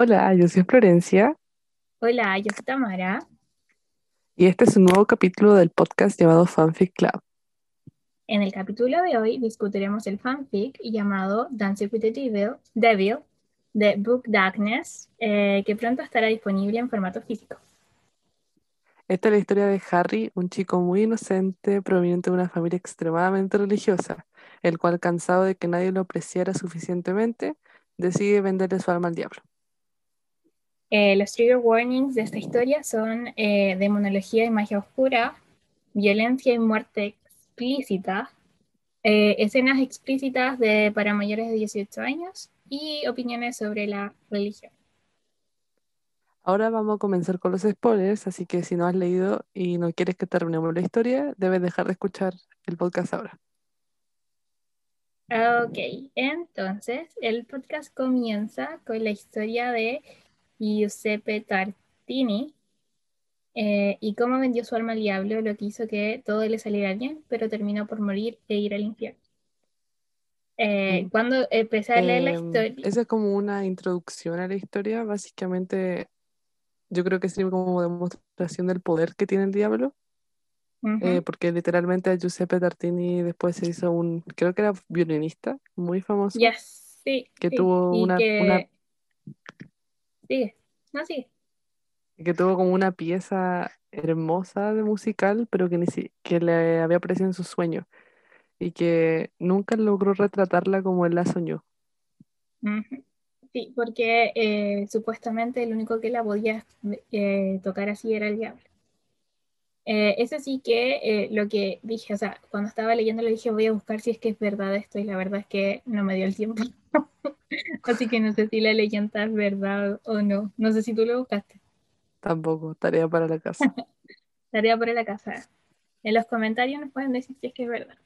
Hola, yo soy Florencia Hola, yo soy Tamara. y este es un nuevo capítulo del podcast llamado Fanfic Club. En el capítulo de hoy discutiremos el fanfic llamado Dancing with the Devil, Devil de Book Darkness, eh, que pronto estará disponible en formato físico. Esta es la historia de Harry, un chico muy inocente proveniente de una familia extremadamente religiosa, el cual, cansado de que nadie lo apreciara suficientemente, decide venderle su alma al diablo. Eh, los trigger warnings de esta historia son eh, demonología y magia oscura, violencia y muerte explícita, eh, escenas explícitas de, para mayores de 18 años y opiniones sobre la religión. Ahora vamos a comenzar con los spoilers, así que si no has leído y no quieres que terminemos la historia, debes dejar de escuchar el podcast ahora. Ok, entonces el podcast comienza con la historia de Giuseppe Tartini eh, y cómo vendió su alma al diablo, lo que hizo que todo le saliera bien, pero terminó por morir e ir al infierno. Eh, Mm. Cuando empecé a leer la Em, historia, esa es como una introducción a la historia, básicamente yo creo que sirve como demostración del poder que tiene el diablo. Eh, porque literalmente a Giuseppe Tartini después se hizo un, creo que era violinista muy famoso, ya sí, que sí, tuvo una, sigue, no sigue. que tuvo como una pieza hermosa de musical, pero que, ni si- que le había aparecido en su sueño y que nunca logró retratarla como él la soñó. Sí, porque eh, supuestamente el único que la podía eh, tocar así era el diablo. Eh, eso sí que eh, lo que dije, o sea, cuando estaba leyendo le dije voy a buscar si es que es verdad esto y la verdad es que no me dio el tiempo. Así que no sé si la leyenda es verdad o no. No sé si tú lo buscaste. Tampoco, tarea para la casa. Tarea por la casa. En los comentarios nos pueden decir si es que es verdad.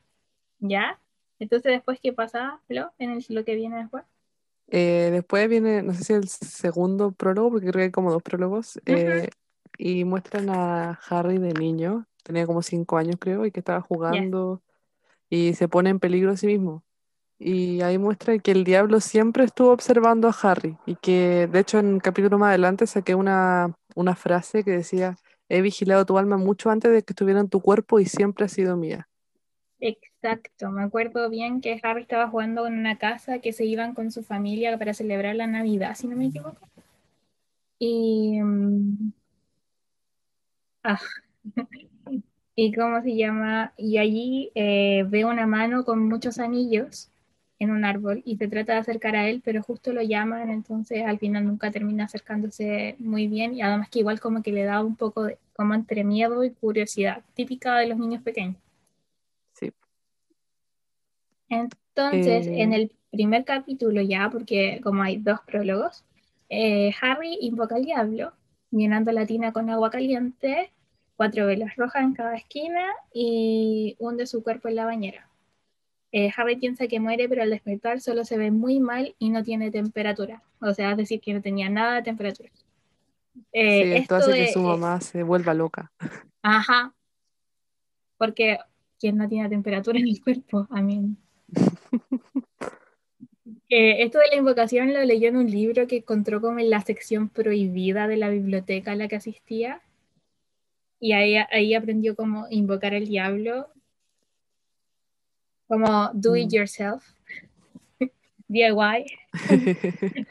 ¿Ya? Entonces después, ¿qué pasa, Flo, en el, lo que viene después? Eh, después viene, no sé si el segundo prólogo, porque creo que hay como dos prólogos, eh, y muestran a Harry de niño, tenía como cinco años creo, y que estaba jugando y se pone en peligro a sí mismo. Y ahí muestra que el diablo siempre estuvo observando a Harry y que de hecho en un capítulo más adelante saqué una, una frase que decía, he vigilado tu alma mucho antes de que estuviera en tu cuerpo y siempre ha sido mía. Exacto, me acuerdo bien que Harry estaba jugando en una casa que se iban con su familia para celebrar la Navidad, si no me equivoco. Y. mm, ah, ¿Y cómo se llama? Y allí eh, ve una mano con muchos anillos en un árbol y se trata de acercar a él, pero justo lo llaman, entonces al final nunca termina acercándose muy bien y además que igual como que le da un poco de, como entre miedo y curiosidad, típica de los niños pequeños. Sí. Entonces, Eh, en el primer capítulo ya, porque como hay dos prólogos, eh, Harry invoca al diablo, llenando la tina con agua caliente, cuatro velas rojas en cada esquina y hunde su cuerpo en la bañera. Eh, Harry piensa que muere, pero al despertar solo se ve muy mal y no tiene temperatura. O sea, es decir, que no tenía nada de temperatura. Eh, sí, esto esto hace que de... su eh, mamá se vuelva loca. ajá, porque quien no tiene temperatura en el cuerpo, a mí. Eh, esto de la invocación lo leyó en un libro que encontró como en la sección prohibida de la biblioteca a la que asistía. Y ahí, ahí aprendió cómo invocar al diablo, como do it Mm. yourself, DIY.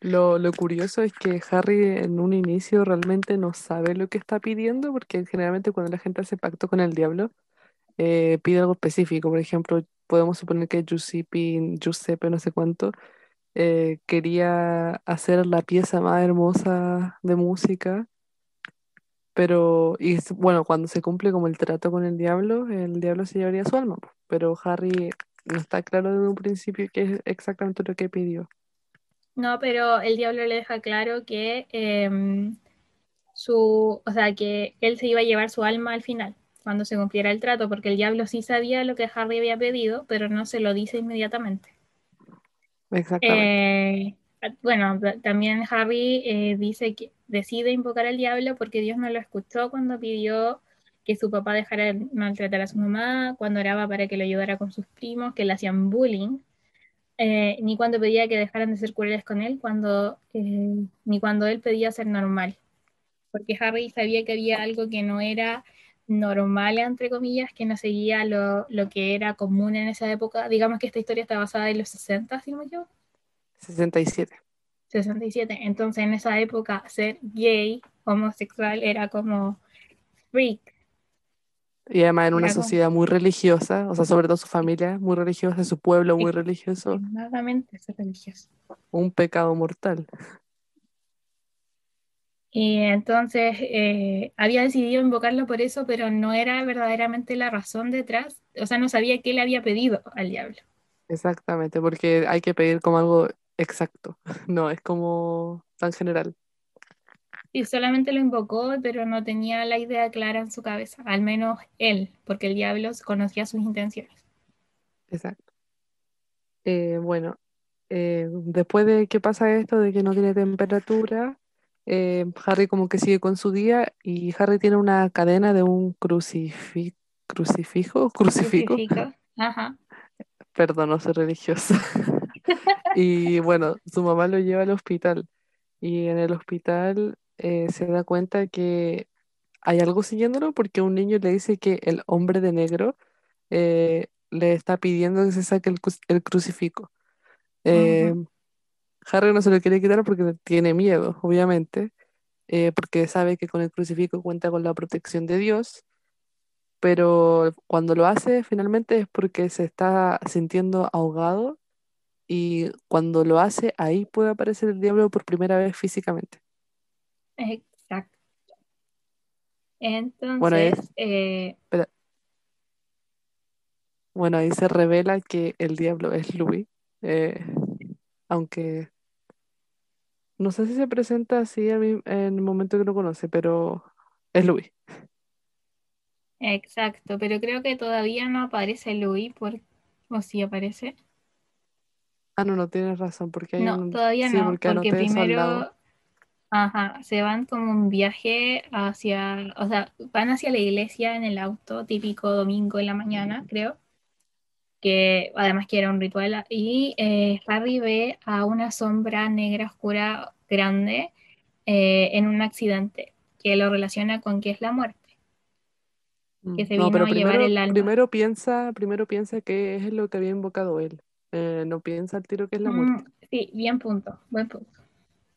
Lo, lo curioso es que Harry en un inicio realmente no sabe lo que está pidiendo, porque generalmente cuando la gente hace pacto con el diablo, eh, pide algo específico. Por ejemplo, podemos suponer que Giuseppe, Giuseppe no sé cuánto, eh, quería hacer la pieza más hermosa de música, pero, y bueno, cuando se cumple como el trato con el diablo, el diablo se llevaría su alma, pero Harry no está claro desde un principio qué es exactamente lo que pidió. No, pero el diablo le deja claro que eh, su, o sea, que él se iba a llevar su alma al final, cuando se cumpliera el trato, porque el diablo sí sabía lo que Harry había pedido, pero no se lo dice inmediatamente. Exactamente. Eh, bueno, también Harry eh, dice que decide invocar al diablo porque Dios no lo escuchó cuando pidió que su papá dejara de maltratar a su mamá, cuando oraba para que lo ayudara con sus primos, que le hacían bullying. eh, ni cuando pedía que dejaran de ser crueles con él, cuando, eh, ni cuando él pedía ser normal. Porque Harry sabía que había algo que no era normal, entre comillas, que no seguía lo, lo que era común en esa época. Digamos que esta historia está basada en los 60, si no me equivoco. 67. 67. Entonces, en esa época, ser gay, homosexual, era como freak. Y además en una Era como- sociedad muy religiosa, o sea, sobre todo su familia muy religiosa, su pueblo muy religioso, Extremadamente ser religioso. un pecado mortal. Y entonces eh, había decidido invocarlo por eso, pero no era verdaderamente la razón detrás. O sea, no sabía qué le había pedido al diablo. Exactamente, porque hay que pedir como algo exacto, no es como tan general. Y solamente lo invocó, pero no tenía la idea clara en su cabeza, al menos él, porque el diablo conocía sus intenciones. Exacto. Eh, bueno, eh, después de que pasa esto, de que no tiene temperatura, eh, Harry como que sigue con su día y Harry tiene una cadena de un crucifi- crucifijo, crucifijo, Crucifijo. Ajá. perdón, no soy religiosa. Y bueno, su mamá lo lleva al hospital y en el hospital eh, se da cuenta que hay algo siguiéndolo porque un niño le dice que el hombre de negro eh, le está pidiendo que se saque el, cru- el crucifijo. Eh, Harry no se lo quiere quitar porque tiene miedo, obviamente, eh, porque sabe que con el crucifijo cuenta con la protección de Dios, pero cuando lo hace finalmente es porque se está sintiendo ahogado y cuando lo hace ahí puede aparecer el diablo por primera vez físicamente. Exacto. Bueno, ahí, Entonces, eh. Bueno, ahí se revela que el diablo es Louis, eh, aunque no sé si se presenta así en el momento que lo conoce, pero es Louis. exacto, pero creo que todavía no aparece Louis, por... o sí aparece. Ah, no, no tienes razón, porque hay No, un... todavía Sí, no, porque porque primero, ajá, se van como un viaje hacia, o sea, van hacia la iglesia en el auto, típico domingo en la mañana, creo, que además que era un ritual, y eh, Harry ve a una sombra negra oscura grande eh, en un accidente que lo relaciona con que es la muerte, que se No, vino pero a llevar primero, el alma. primero piensa, primero piensa que es lo que había invocado él. Eh, no piensa al tiro que es la muerte. Mm, sí, bien punto, buen punto.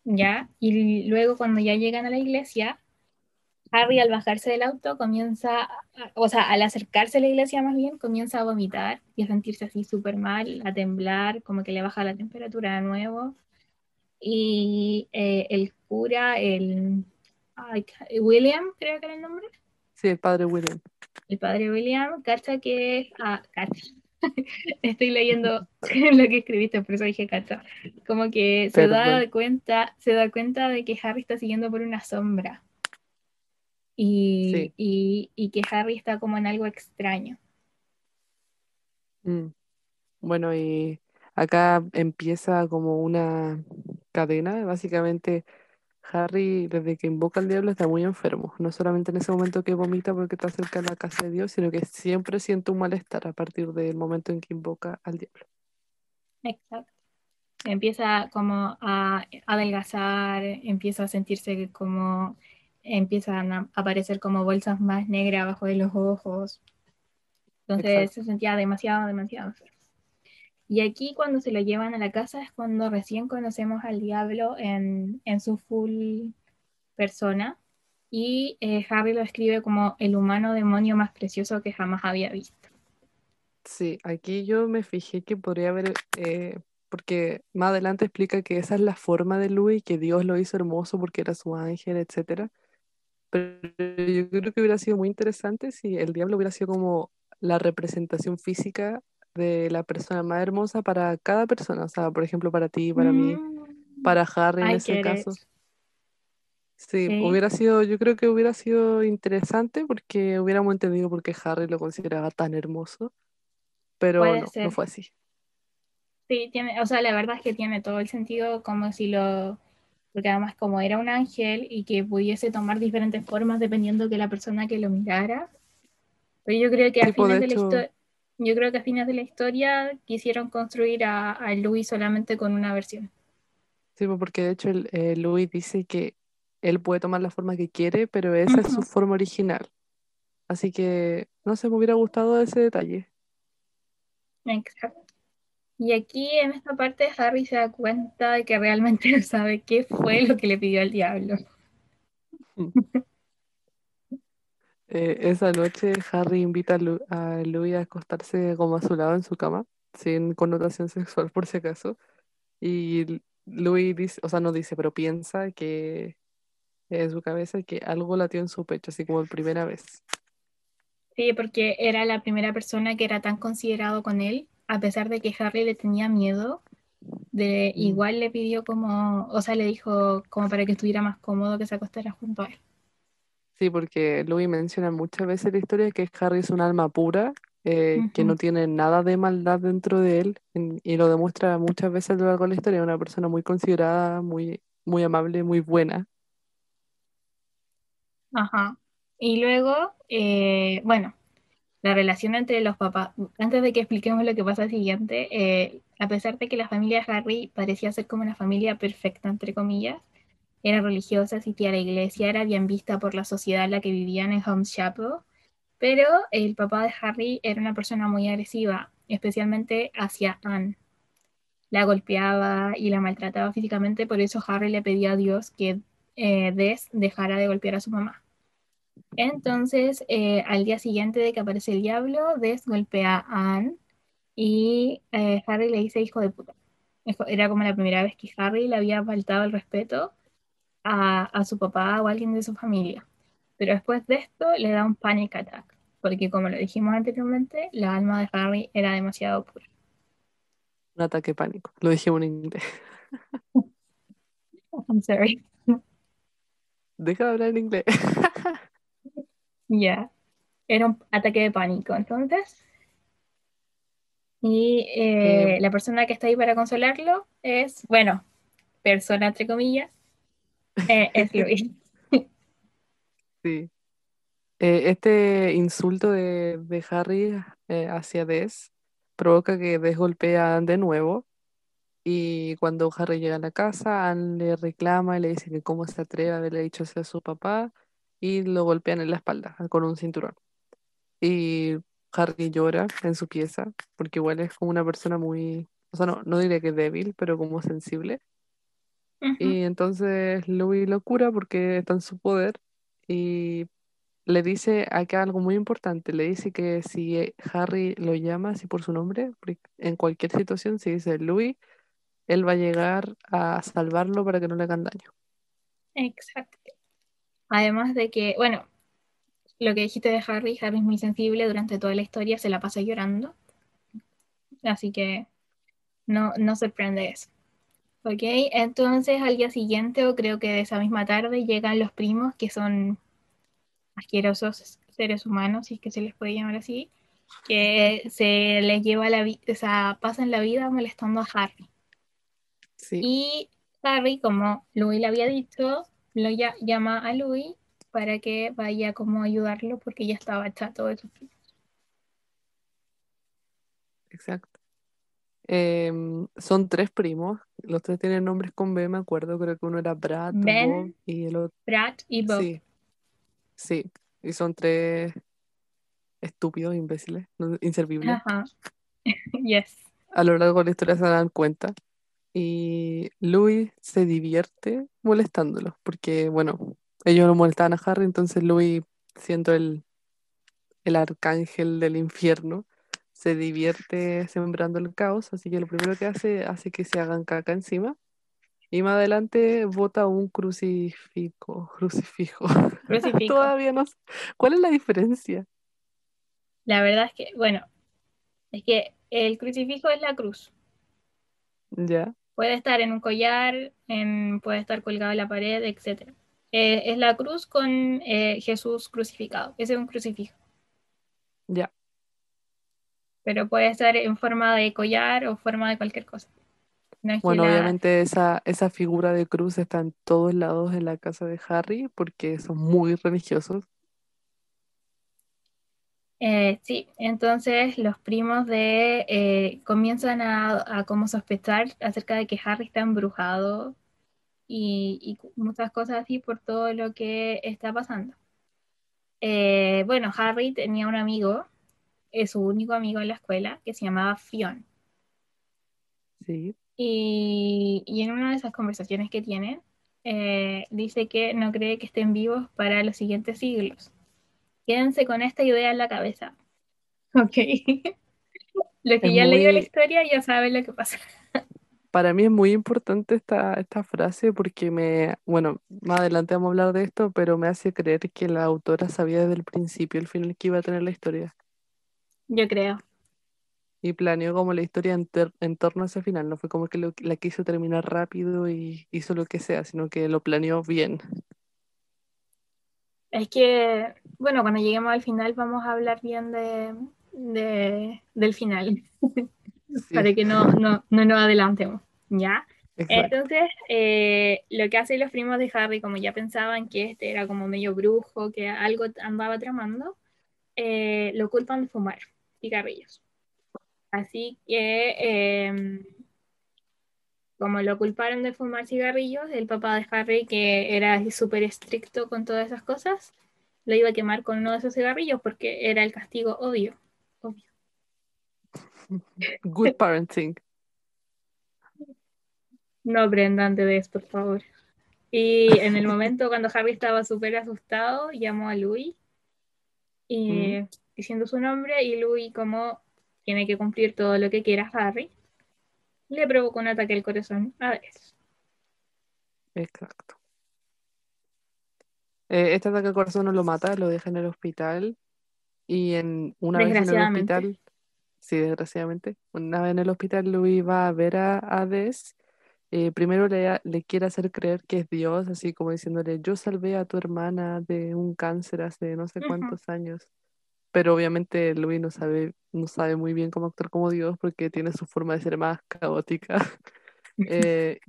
Ya, y luego cuando ya llegan a la iglesia, Harry al bajarse del auto comienza, o sea, al acercarse a la iglesia más bien, comienza a vomitar y a sentirse así súper mal, a temblar, como que le baja la temperatura de nuevo. Y eh, el cura, el ay, William, creo que era el nombre, Sí, el padre William. el padre William, cacha que, ah, cacha. Estoy leyendo lo que escribiste, por eso dije cacha. Como que se da cuenta, se da cuenta de que Harry está siguiendo por una sombra. Y, Sí. y, y que Harry está como en algo extraño. Mm. Bueno, y acá empieza como una cadena. Básicamente, Harry, desde que invoca al diablo, está muy enfermo. No solamente en ese momento que vomita porque está cerca de la casa de Dios, sino que siempre siente un malestar a partir del momento en que invoca al diablo. Exacto. Empieza como a adelgazar, empieza a sentirse como, empiezan a aparecer como bolsas más negras abajo de los ojos. Entonces Exacto. se sentía demasiado, demasiado enfermo. Y aquí cuando se lo llevan a la casa es cuando recién conocemos al diablo en, en su full persona. Y eh, Harry lo describe como el humano demonio más precioso que jamás había visto. Sí, aquí yo me fijé que podría haber, eh, porque más adelante explica que esa es la forma de Louis, que Dios lo hizo hermoso porque era su ángel, etcétera. Pero yo creo que hubiera sido muy interesante si el diablo hubiera sido como la representación física de la persona más hermosa para cada persona. O sea, por ejemplo, para ti, para mí, Mm, para Harry en I ese caso. Sí, Sí. hubiera sido, yo creo que hubiera sido interesante porque hubiéramos entendido por qué Harry lo consideraba tan hermoso, pero Puede no, no fue así. Sí, tiene, o sea, la verdad es que tiene todo el sentido como si lo, porque además como era un ángel y que pudiese tomar diferentes formas dependiendo de la persona que lo mirara. Pero yo creo que al Tipo, de final de la Yo creo que a fines de la historia quisieron construir a, a Louis solamente con una versión. Sí, pues, porque de hecho el, eh, Louis dice que él puede tomar la forma que quiere, pero esa es su forma original. Así que, no sé, me hubiera gustado ese detalle. Exacto. Y aquí en esta parte Harry se da cuenta de que realmente no sabe qué fue lo que le pidió al diablo. Eh, esa noche Harry invita a, Lu- a Louis a acostarse como a su lado en su cama, sin connotación sexual por si acaso. Y Louis dice, o sea, no dice, pero piensa que en su cabeza que algo latió en su pecho, así como por primera vez. Sí, porque era la primera persona que era tan considerado con él, a pesar de que Harry le tenía miedo, de Mm. igual le pidió como, o sea, le dijo como para que estuviera más cómodo que se acostara junto a él. Sí, porque Louis menciona muchas veces la historia que Harry es un alma pura, eh, que no tiene nada de maldad dentro de él, en- y lo demuestra muchas veces a lo largo de la historia, una persona muy considerada, muy, muy amable, muy buena. Ajá. Y luego, eh, bueno, la relación entre los papás, antes de que expliquemos lo que pasa siguiente, eh, a pesar de que la familia de Harry parecía ser como una familia perfecta, entre comillas, era religiosa, asistía a la iglesia, era bien vista por la sociedad en la que vivían en Holmes Chapel, pero el papá de Harry era una persona muy agresiva, especialmente hacia Anne. La golpeaba y la maltrataba físicamente, por eso Harry le pedía a Dios que eh, Des dejara de golpear a su mamá. Entonces, eh, al día siguiente de que aparece el diablo, Des golpea a Anne y eh, Harry le dice hijo de puta. Era como la primera vez que Harry le había faltado el respeto a, a su papá o a alguien de su familia. Pero después de esto le da un panic attack, porque como lo dijimos anteriormente, la alma de Harry era demasiado pura. Un ataque de pánico. Lo dijimos en inglés. I'm sorry. Deja de hablar en inglés. Ya, yeah. era un ataque de pánico. Entonces, y Eh, eh, la persona que está ahí para consolarlo es, bueno, persona entre comillas, eh, es Louis. sí. Este insulto de, de Harry hacia Des provoca que Des golpee a Anne de nuevo. Y cuando Harry llega a la casa, Anne le reclama y le dice que cómo se atreve a haberle dicho eso a su papá y lo golpean en la espalda con un cinturón. Y Harry llora en su pieza porque igual es como una persona muy, o sea, no, no diría que débil, pero como sensible. uh -huh. Y entonces Louis lo cura porque está en su poder y le dice acá algo muy importante. Le dice que si Harry lo llama así por su nombre, en cualquier situación, si dice Louis, él va a llegar a salvarlo para que no le hagan daño. Exacto. Además de que, bueno, lo que dijiste de Harry, Harry es muy sensible durante toda la historia, se la pasa llorando. Así que no, no sorprende eso. Ok, entonces al día siguiente, o creo que de esa misma tarde, llegan los primos que son asquerosos seres humanos, si es que se les puede llamar así, que se les lleva la vida, o sea, pasan la vida molestando a Harry. Sí. Y Harry, como Louis le había dicho, lo ya, llama a Louis para que vaya como a ayudarlo porque ya estaba chato de sufrir. Exacto. Eh, son tres primos, los tres tienen nombres con B, me acuerdo, creo que uno era Brad, Ben, Bob y el otro. Brad y Bob. Sí, sí, y son tres estúpidos, imbéciles, inservibles. Ajá. yes. A lo largo de la historia se dan cuenta. Y Louis se divierte molestándolos, porque, bueno, ellos lo molestaban a Harry, entonces Louis, siendo el, el arcángel del infierno, se divierte sembrando el caos, así que lo primero que hace, hace que se hagan caca encima. Y más adelante bota un crucifijo, crucifijo. Crucifijo. Todavía no sé. ¿Cuál es la diferencia? La verdad es que, bueno, es que el crucifijo es la cruz. Ya. Puede estar en un collar, en, puede estar colgado en la pared, etc. Eh, es la cruz con eh, Jesús crucificado. Ese es un crucifijo. Ya. Pero puede estar en forma de collar o forma de cualquier cosa. No es Bueno, la... obviamente esa, esa figura de cruz está en todos lados de la casa de Harry porque son muy religiosos. Eh, sí, entonces los primos de eh, comienzan a, a, como sospechar acerca de que Harry está embrujado y, y muchas cosas así por todo lo que está pasando. Eh, bueno, Harry tenía un amigo, es su único amigo en la escuela, que se llamaba Fion. Sí. Y, y en una de esas conversaciones que tienen, eh, dice que no cree que estén vivos para los siguientes siglos. Quédense con esta idea en la cabeza. Ok. Los que Es ya han leído la historia ya saben lo que pasa. para mí es muy importante esta, esta frase porque me, bueno, más adelante vamos a hablar de esto, pero me hace creer que la autora sabía desde el principio el final que iba a tener la historia Yo creo. y planeó como la historia en, torno a ese final. No fue como que lo- la quiso terminar rápido y hizo lo que sea, sino que lo planeó bien. Es que, bueno, cuando lleguemos al final vamos a hablar bien de, de- del final, Sí, para que no, no, no nos adelantemos, ¿ya? exacto. Entonces, eh, lo que hacen los primos de Harry, como ya pensaban que este era como medio brujo, que algo andaba tramando, eh, lo culpan de fumar cigarrillos. Así que, eh, como lo culparon de fumar cigarrillos, el papá de Harry, que era súper estricto con todas esas cosas, lo iba a quemar con uno de esos cigarrillos porque era el castigo obvio. obvio. Good parenting. No aprendan de eso, por favor. Y en el momento cuando Harry estaba súper asustado, llamó a Louis y, Mm, diciendo su nombre y Louis, como tiene que cumplir todo lo que quiera Harry, le provocó un ataque al corazón a veces. exacto. Eh, este ataque al corazón no lo mata, lo deja en el hospital y en una vez en el hospital, sí, desgraciadamente, una vez en el hospital Louis va a ver a Hades. eh, primero le, le quiere hacer creer que es Dios, así como diciéndole, yo salvé a tu hermana de un cáncer hace no sé cuántos años. Pero obviamente Louis no sabe, no sabe muy bien cómo actuar como Dios porque tiene su forma de ser más caótica. Eh,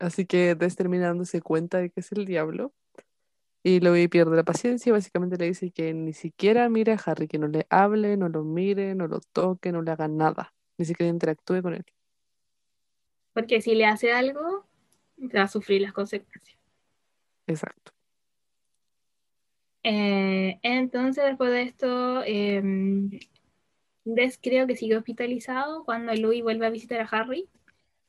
así que Des termina dándose cuenta de que es el diablo. Y Louis pierde la paciencia y básicamente le dice que ni siquiera mire a Harry, que no le hable, no lo mire, no lo toque, no le haga nada, ni siquiera interactúe con él. Porque si le hace algo, va a sufrir las consecuencias. Exacto. Eh, entonces, después de esto, eh, creo que sigue hospitalizado cuando Louis vuelve a visitar a Harry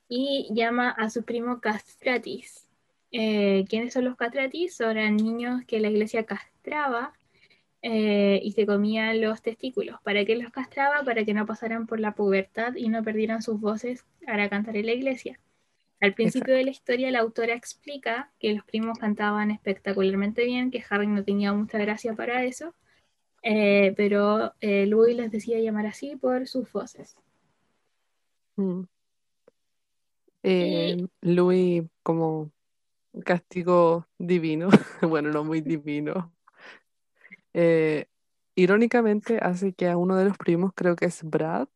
y llama a su primo Castratis. Eh, ¿Quiénes son los Castratis? Son niños que la iglesia castraba eh, y se comían los testículos. ¿Para qué los castraba? Para que no pasaran por la pubertad y no perdieran sus voces para cantar en la iglesia. Al principio Exacto. de la historia, la autora explica que los primos cantaban espectacularmente bien, que Harry no tenía mucha gracia para eso, eh, pero eh, Louis les decía llamar así por sus voces. Mm. Y Eh, Louis como castigo divino, bueno, no muy divino, irónicamente hace que a uno de los primos, creo que es Brad,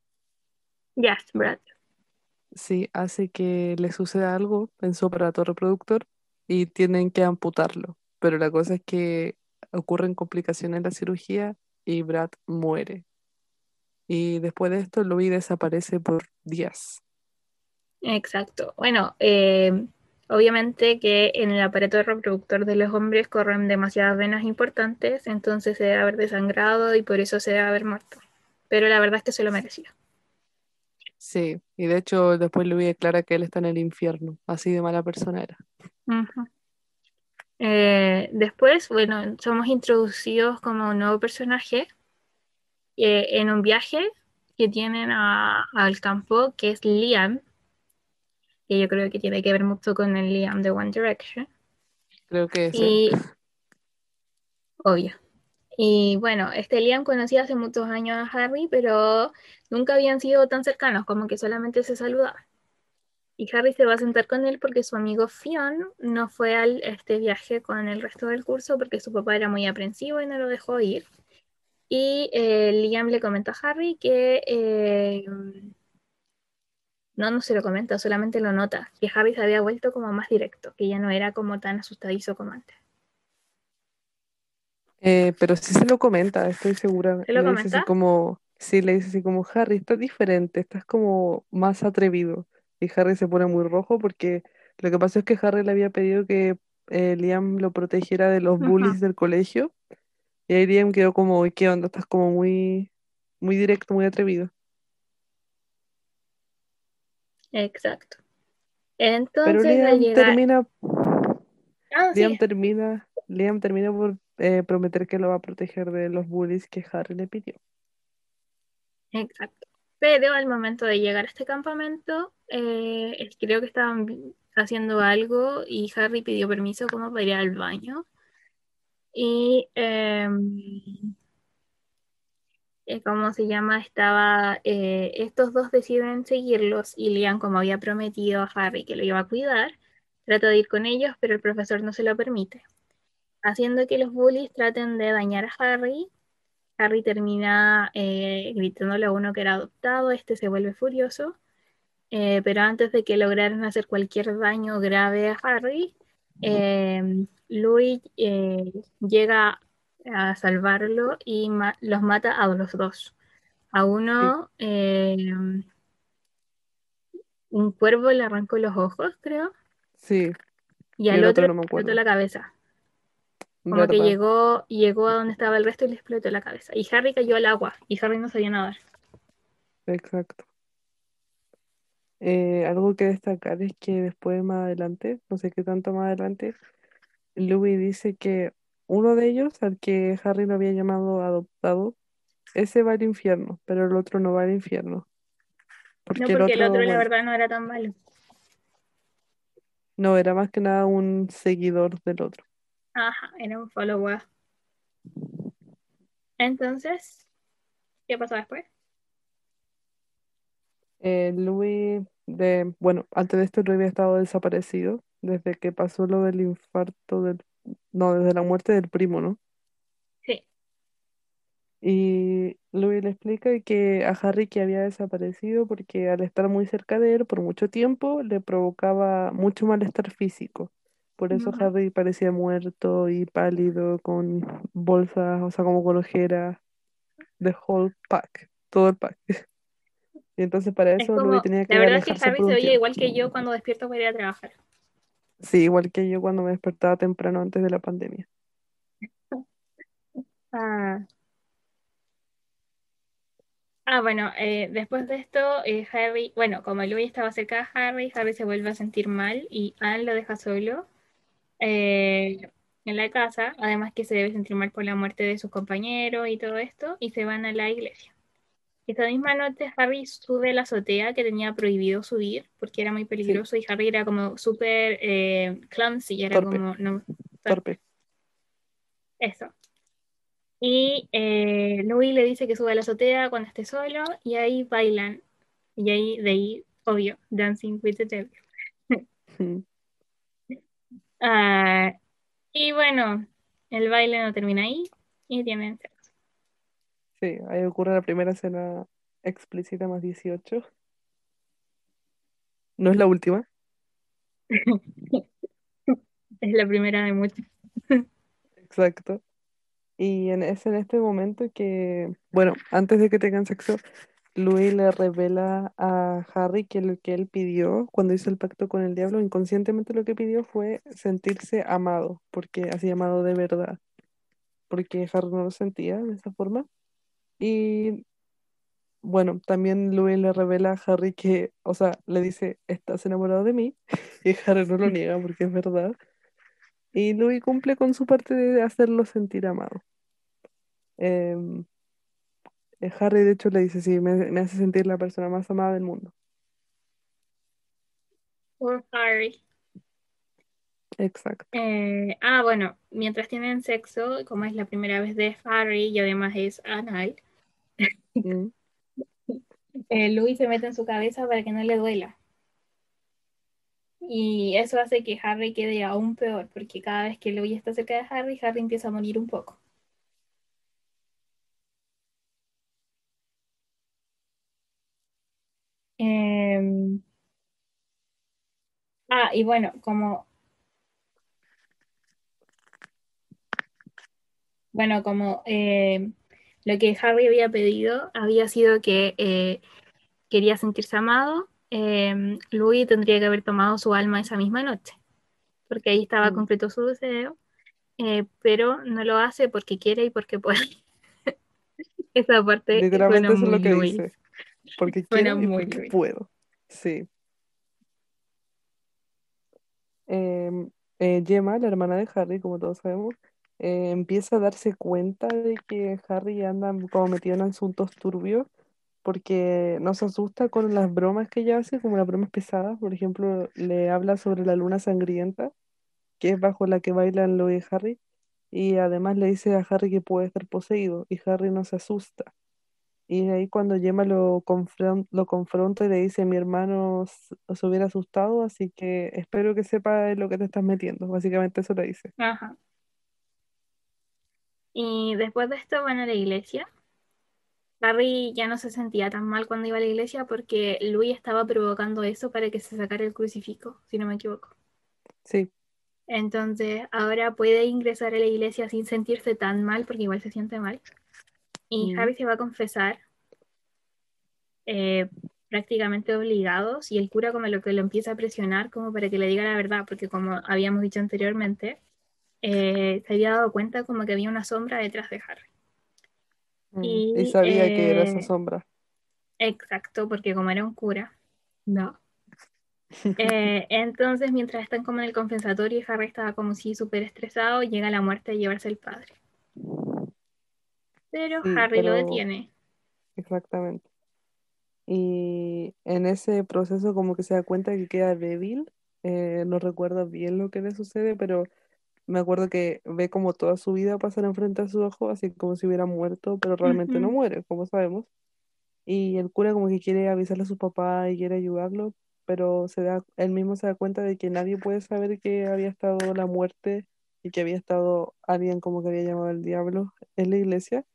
yes, Brad. Sí, hace que le suceda algo en su aparato reproductor y tienen que amputarlo. Pero la cosa es que ocurren complicaciones en la cirugía y Brad muere. Y después de esto, Louis desaparece por días. Exacto. Bueno, eh, obviamente que en el aparato reproductor de los hombres corren demasiadas venas importantes, entonces se debe haber desangrado y por eso se debe haber muerto. Pero la verdad es que se lo merecía. Sí, y de hecho después Louis declara que él está en el infierno, así de mala persona era. Eh, después, bueno, somos introducidos como un nuevo personaje eh, en un viaje que tienen a- al campo, que es Liam, que yo creo que tiene que ver mucho con el Liam de One Direction. Creo que él. Y, obvio. Y bueno, este Liam conocía hace muchos años a Harry, pero nunca habían sido tan cercanos, como que solamente se saludaban. Y Harry se va a sentar con él porque su amigo Fionn no fue a este viaje con el resto del curso porque su papá era muy aprensivo y no lo dejó ir. Y eh, Liam le comenta a Harry que eh, no, no se lo comenta, solamente lo nota, que Harry se había vuelto como más directo, que ya no era como tan asustadizo como antes. Eh, pero sí se lo comenta, estoy segura. ¿Se lo Le dice así como, sí, le dice así como, Harry, estás diferente, estás como más atrevido. Y Harry se pone muy rojo porque lo que pasa es que Harry le había pedido que eh, Liam lo protegiera de los bullies del colegio. Y ahí Liam quedó como, "Uy, ¿qué onda? Estás como muy, muy directo, muy atrevido. Exacto. Pero Entonces al Liam llegar, termina, ah, Liam sí, termina, Liam termina por eh, prometer que lo va a proteger de los bullies que Harry le pidió. exacto. Pero al momento de llegar a este campamento, eh, creo que estaban haciendo algo y Harry pidió permiso como para ir al baño. Y em, eh, ¿cómo se llama? Estaba, eh, estos dos deciden seguirlos y Liam, como había prometido a Harry que lo iba a cuidar, trata de ir con ellos, pero el profesor no se lo permite, haciendo que los bullies traten de dañar a Harry. Harry termina eh, gritándole a uno que era adoptado, este se vuelve furioso, eh, pero antes de que lograran hacer cualquier daño grave a Harry, eh, Louis eh, llega a salvarlo y ma los mata a los dos. A uno, un cuervo le arrancó los ojos, creo, sí, y y al otro otro le no me la cabeza. Como que llegó, llegó a donde estaba el resto y le explotó la cabeza. Y Harry cayó al agua, y Harry no sabía nadar. Exacto. Eh, algo que destacar es que después más adelante, no sé qué tanto más adelante, Louis dice que uno de ellos, al que Harry lo había llamado adoptado, ese va al infierno, pero el otro no va al infierno, No porque el porque el otro, la verdad, no era tan malo. no era más que nada un seguidor del otro. Ajá, era un follower. Entonces, ¿qué pasó después? Eh, Louis, de, bueno, antes de esto Louis había estado desaparecido desde que pasó lo del infarto del, no, desde la muerte del primo, ¿no? Sí. Y Louis le explica que a Harry que había desaparecido porque al estar muy cerca de él por mucho tiempo le provocaba mucho malestar físico. Por eso. Harry parecía muerto y pálido, con bolsas, o sea, como con ojeras, the whole pack, todo el pack. Y entonces para Es eso Louis como, tenía la que verdad es que Harry se oye igual que yo cuando despierto para ir a trabajar. Sí, igual que yo cuando me despertaba temprano antes de la pandemia. Ah, Ah, bueno, eh, después de esto, eh, Harry, bueno, como Louis estaba cerca de Harry, Harry se vuelve a sentir mal y Anne lo deja solo eh, en la casa, además que se debe sentir mal por la muerte de sus compañeros y todo esto, y se van a la iglesia. Esta misma noche Harry sube a la azotea que tenía prohibido subir porque era muy Sí, peligroso y Harry era como súper eh, clumsy, era torpe, como, no, torpe. eso. Y eh, Louis le dice que sube a la azotea cuando esté solo y ahí bailan. Y ahí, de ahí, obvio, Dancing with the Devil. Ah, y bueno, el baile no termina ahí y tienen sexo. Sí, ahí ocurre la primera escena explícita más 18. No es la última. Es la primera de muchas. Exacto. Y en, es en este momento que, bueno, antes de que tengan sexo, Louis le revela a Harry que lo que él pidió cuando hizo el pacto con el diablo, inconscientemente lo que pidió fue sentirse amado, porque así amado de verdad, porque Harry no lo sentía de esa forma. Y bueno, también Louis le revela a Harry que, o sea, le dice, ¿estás enamorado de mí? Y Harry no lo niega porque es verdad. Y Louis cumple con su parte de hacerlo sentir amado. Em, Eh, Harry, de hecho, le dice, sí, me, me hace sentir la persona más amada del mundo. Por Harry. Exacto. Eh, ah, bueno, mientras tienen sexo, como es la primera vez de Harry y además es anal, Mm, eh, Louis se mete en su cabeza para que no le duela. Y eso hace que Harry quede aún peor, porque cada vez que Louis está cerca de Harry, Harry empieza a morir un poco. Eh, ah, y bueno, como Bueno, como eh, lo que Harry había pedido había sido que eh, quería sentirse amado, eh, Louis tendría que haber tomado su alma esa misma noche, porque ahí estaba Mm. completo su deseo, eh, pero no lo hace porque quiere y porque puede. Esa parte Literalmente eso es lo que dice, porque suena quiero y muy porque Louis. puedo. Sí. Em, eh, Gemma, la hermana de Harry, como todos sabemos, eh, empieza a darse cuenta de que Harry anda como metido en asuntos turbios porque no se asusta con las bromas que ella hace, como las bromas pesadas. Por ejemplo, le habla sobre la luna sangrienta, que es bajo la que bailan Lo y Harry, y además le dice a Harry que puede estar poseído, y Harry no se asusta. Y ahí cuando Gemma lo, confron- lo confronta y le dice, mi hermano se hubiera asustado, así que espero que sepa lo que te estás metiendo. Básicamente eso le dice. Ajá. Y después de esto van a la iglesia. Harry ya no se sentía tan mal cuando iba a la iglesia porque Louis estaba provocando eso para que se sacara el crucifijo, si no me equivoco. Sí. Entonces ahora puede ingresar a la iglesia sin sentirse tan mal porque igual se siente mal. Y Mm, Harry se va a confesar eh, prácticamente obligados y el cura como lo que lo empieza a presionar como para que le diga la verdad porque como habíamos dicho anteriormente, eh, se había dado cuenta como que había una sombra detrás de Harry. mm. Y Y sabía que era esa eh, sombra. exacto, porque como era un cura, no. Eh, entonces, mientras están como en el confesatorio y Harry estaba como si súper estresado, llega la muerte de llevarse al padre. Pero Sí, Harry lo detiene. exactamente. Y en ese proceso como que se da cuenta que queda débil. eh, no recuerdo bien lo que le sucede, pero me acuerdo que ve como toda su vida pasar enfrente a sus ojos, así como si hubiera muerto, pero realmente no muere, como sabemos. Y el cura como que quiere avisarle a su papá y quiere ayudarlo, pero se da, él mismo se da cuenta de que nadie puede saber que había estado la muerte y que había estado alguien como que había llamado al diablo en la iglesia,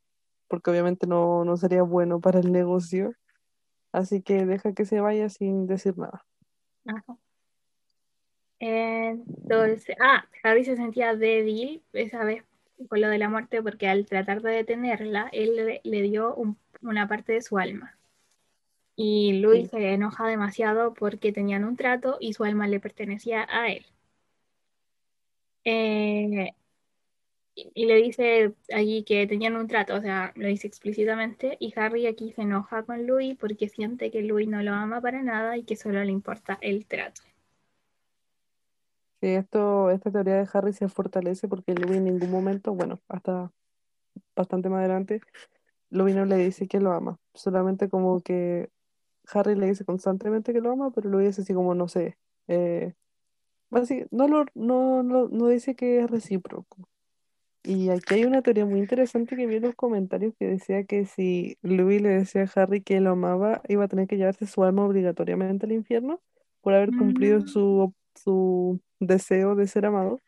porque obviamente no, no sería bueno para el negocio, así que deja que se vaya sin decir nada. ajá. Entonces, ah, Harry se sentía débil esa vez con lo de la muerte porque al tratar de detenerla, él le, le dio un- una parte de su alma. Y Louis Sí, se enoja demasiado porque tenían un trato y su alma le pertenecía a él. Eh, y le dice allí que tenían un trato, o sea, lo dice explícitamente, y Harry aquí se enoja con Louis porque siente que Louis no lo ama para nada y que solo le importa el trato. sí, esto, esta teoría de Harry se fortalece porque Louis en ningún momento, bueno, hasta bastante más adelante, Louis no le dice que lo ama, solamente como que Harry le dice constantemente que lo ama, pero Louis es así como, no sé, eh, Así, no, lo, no, no, no dice que es recíproco. Y aquí hay una teoría muy interesante que vi en los comentarios que decía que si Louis le decía a Harry que lo amaba, iba a tener que llevarse su alma obligatoriamente al infierno por haber cumplido Mm, su, su deseo de ser amado.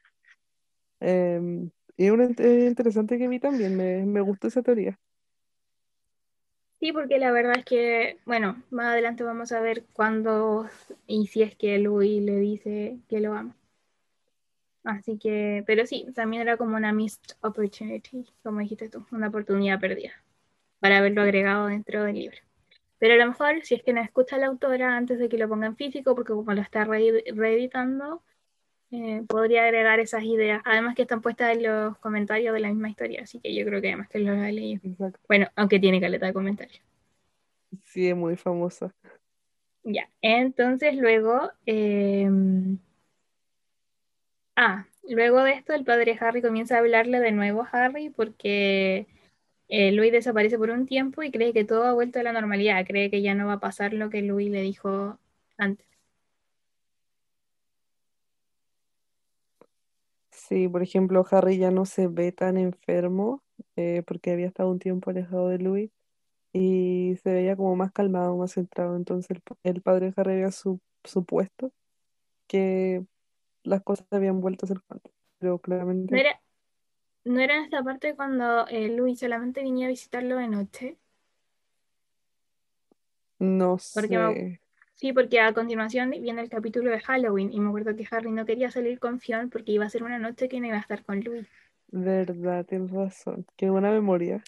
Em, y una teoría interesante que vi también, me, me gustó esa teoría. Sí, porque la verdad es que, bueno, más adelante vamos a ver cuándo y si es que Louis le dice que lo ama. Así que, pero sí, también era como una missed opportunity, como dijiste tú, una oportunidad perdida para haberlo agregado dentro del libro. Pero a lo mejor, si es que no escucha la autora antes de que lo ponga en físico, porque como lo está re- reeditando, eh, podría agregar esas ideas. Además que están puestas en los comentarios de la misma historia, así que yo creo que además que lo ha leído. exacto. Bueno, aunque tiene caleta de comentarios. Sí, es muy famosa. Ya, entonces luego, eh, ah, luego de esto el padre Harry comienza a hablarle de nuevo a Harry porque eh, Louis desaparece por un tiempo y cree que todo ha vuelto a la normalidad, cree que ya no va a pasar lo que Louis le dijo antes. Sí, por ejemplo, Harry ya no se ve tan enfermo eh, porque había estado un tiempo alejado de Louis y se veía como más calmado, más centrado. Entonces el, pa- el padre Harry había su- supuesto que las cosas habían vuelto a ser antes, pero ¿No claramente era, no era en esta parte cuando eh, Louis solamente venía a visitarlo de noche? no Porque me- sé. sí, porque a continuación viene el capítulo de Halloween y me acuerdo que Harry no quería salir con Fionn porque iba a ser una noche que no iba a estar con Louis. Verdad, tienes razón. Qué buena memoria.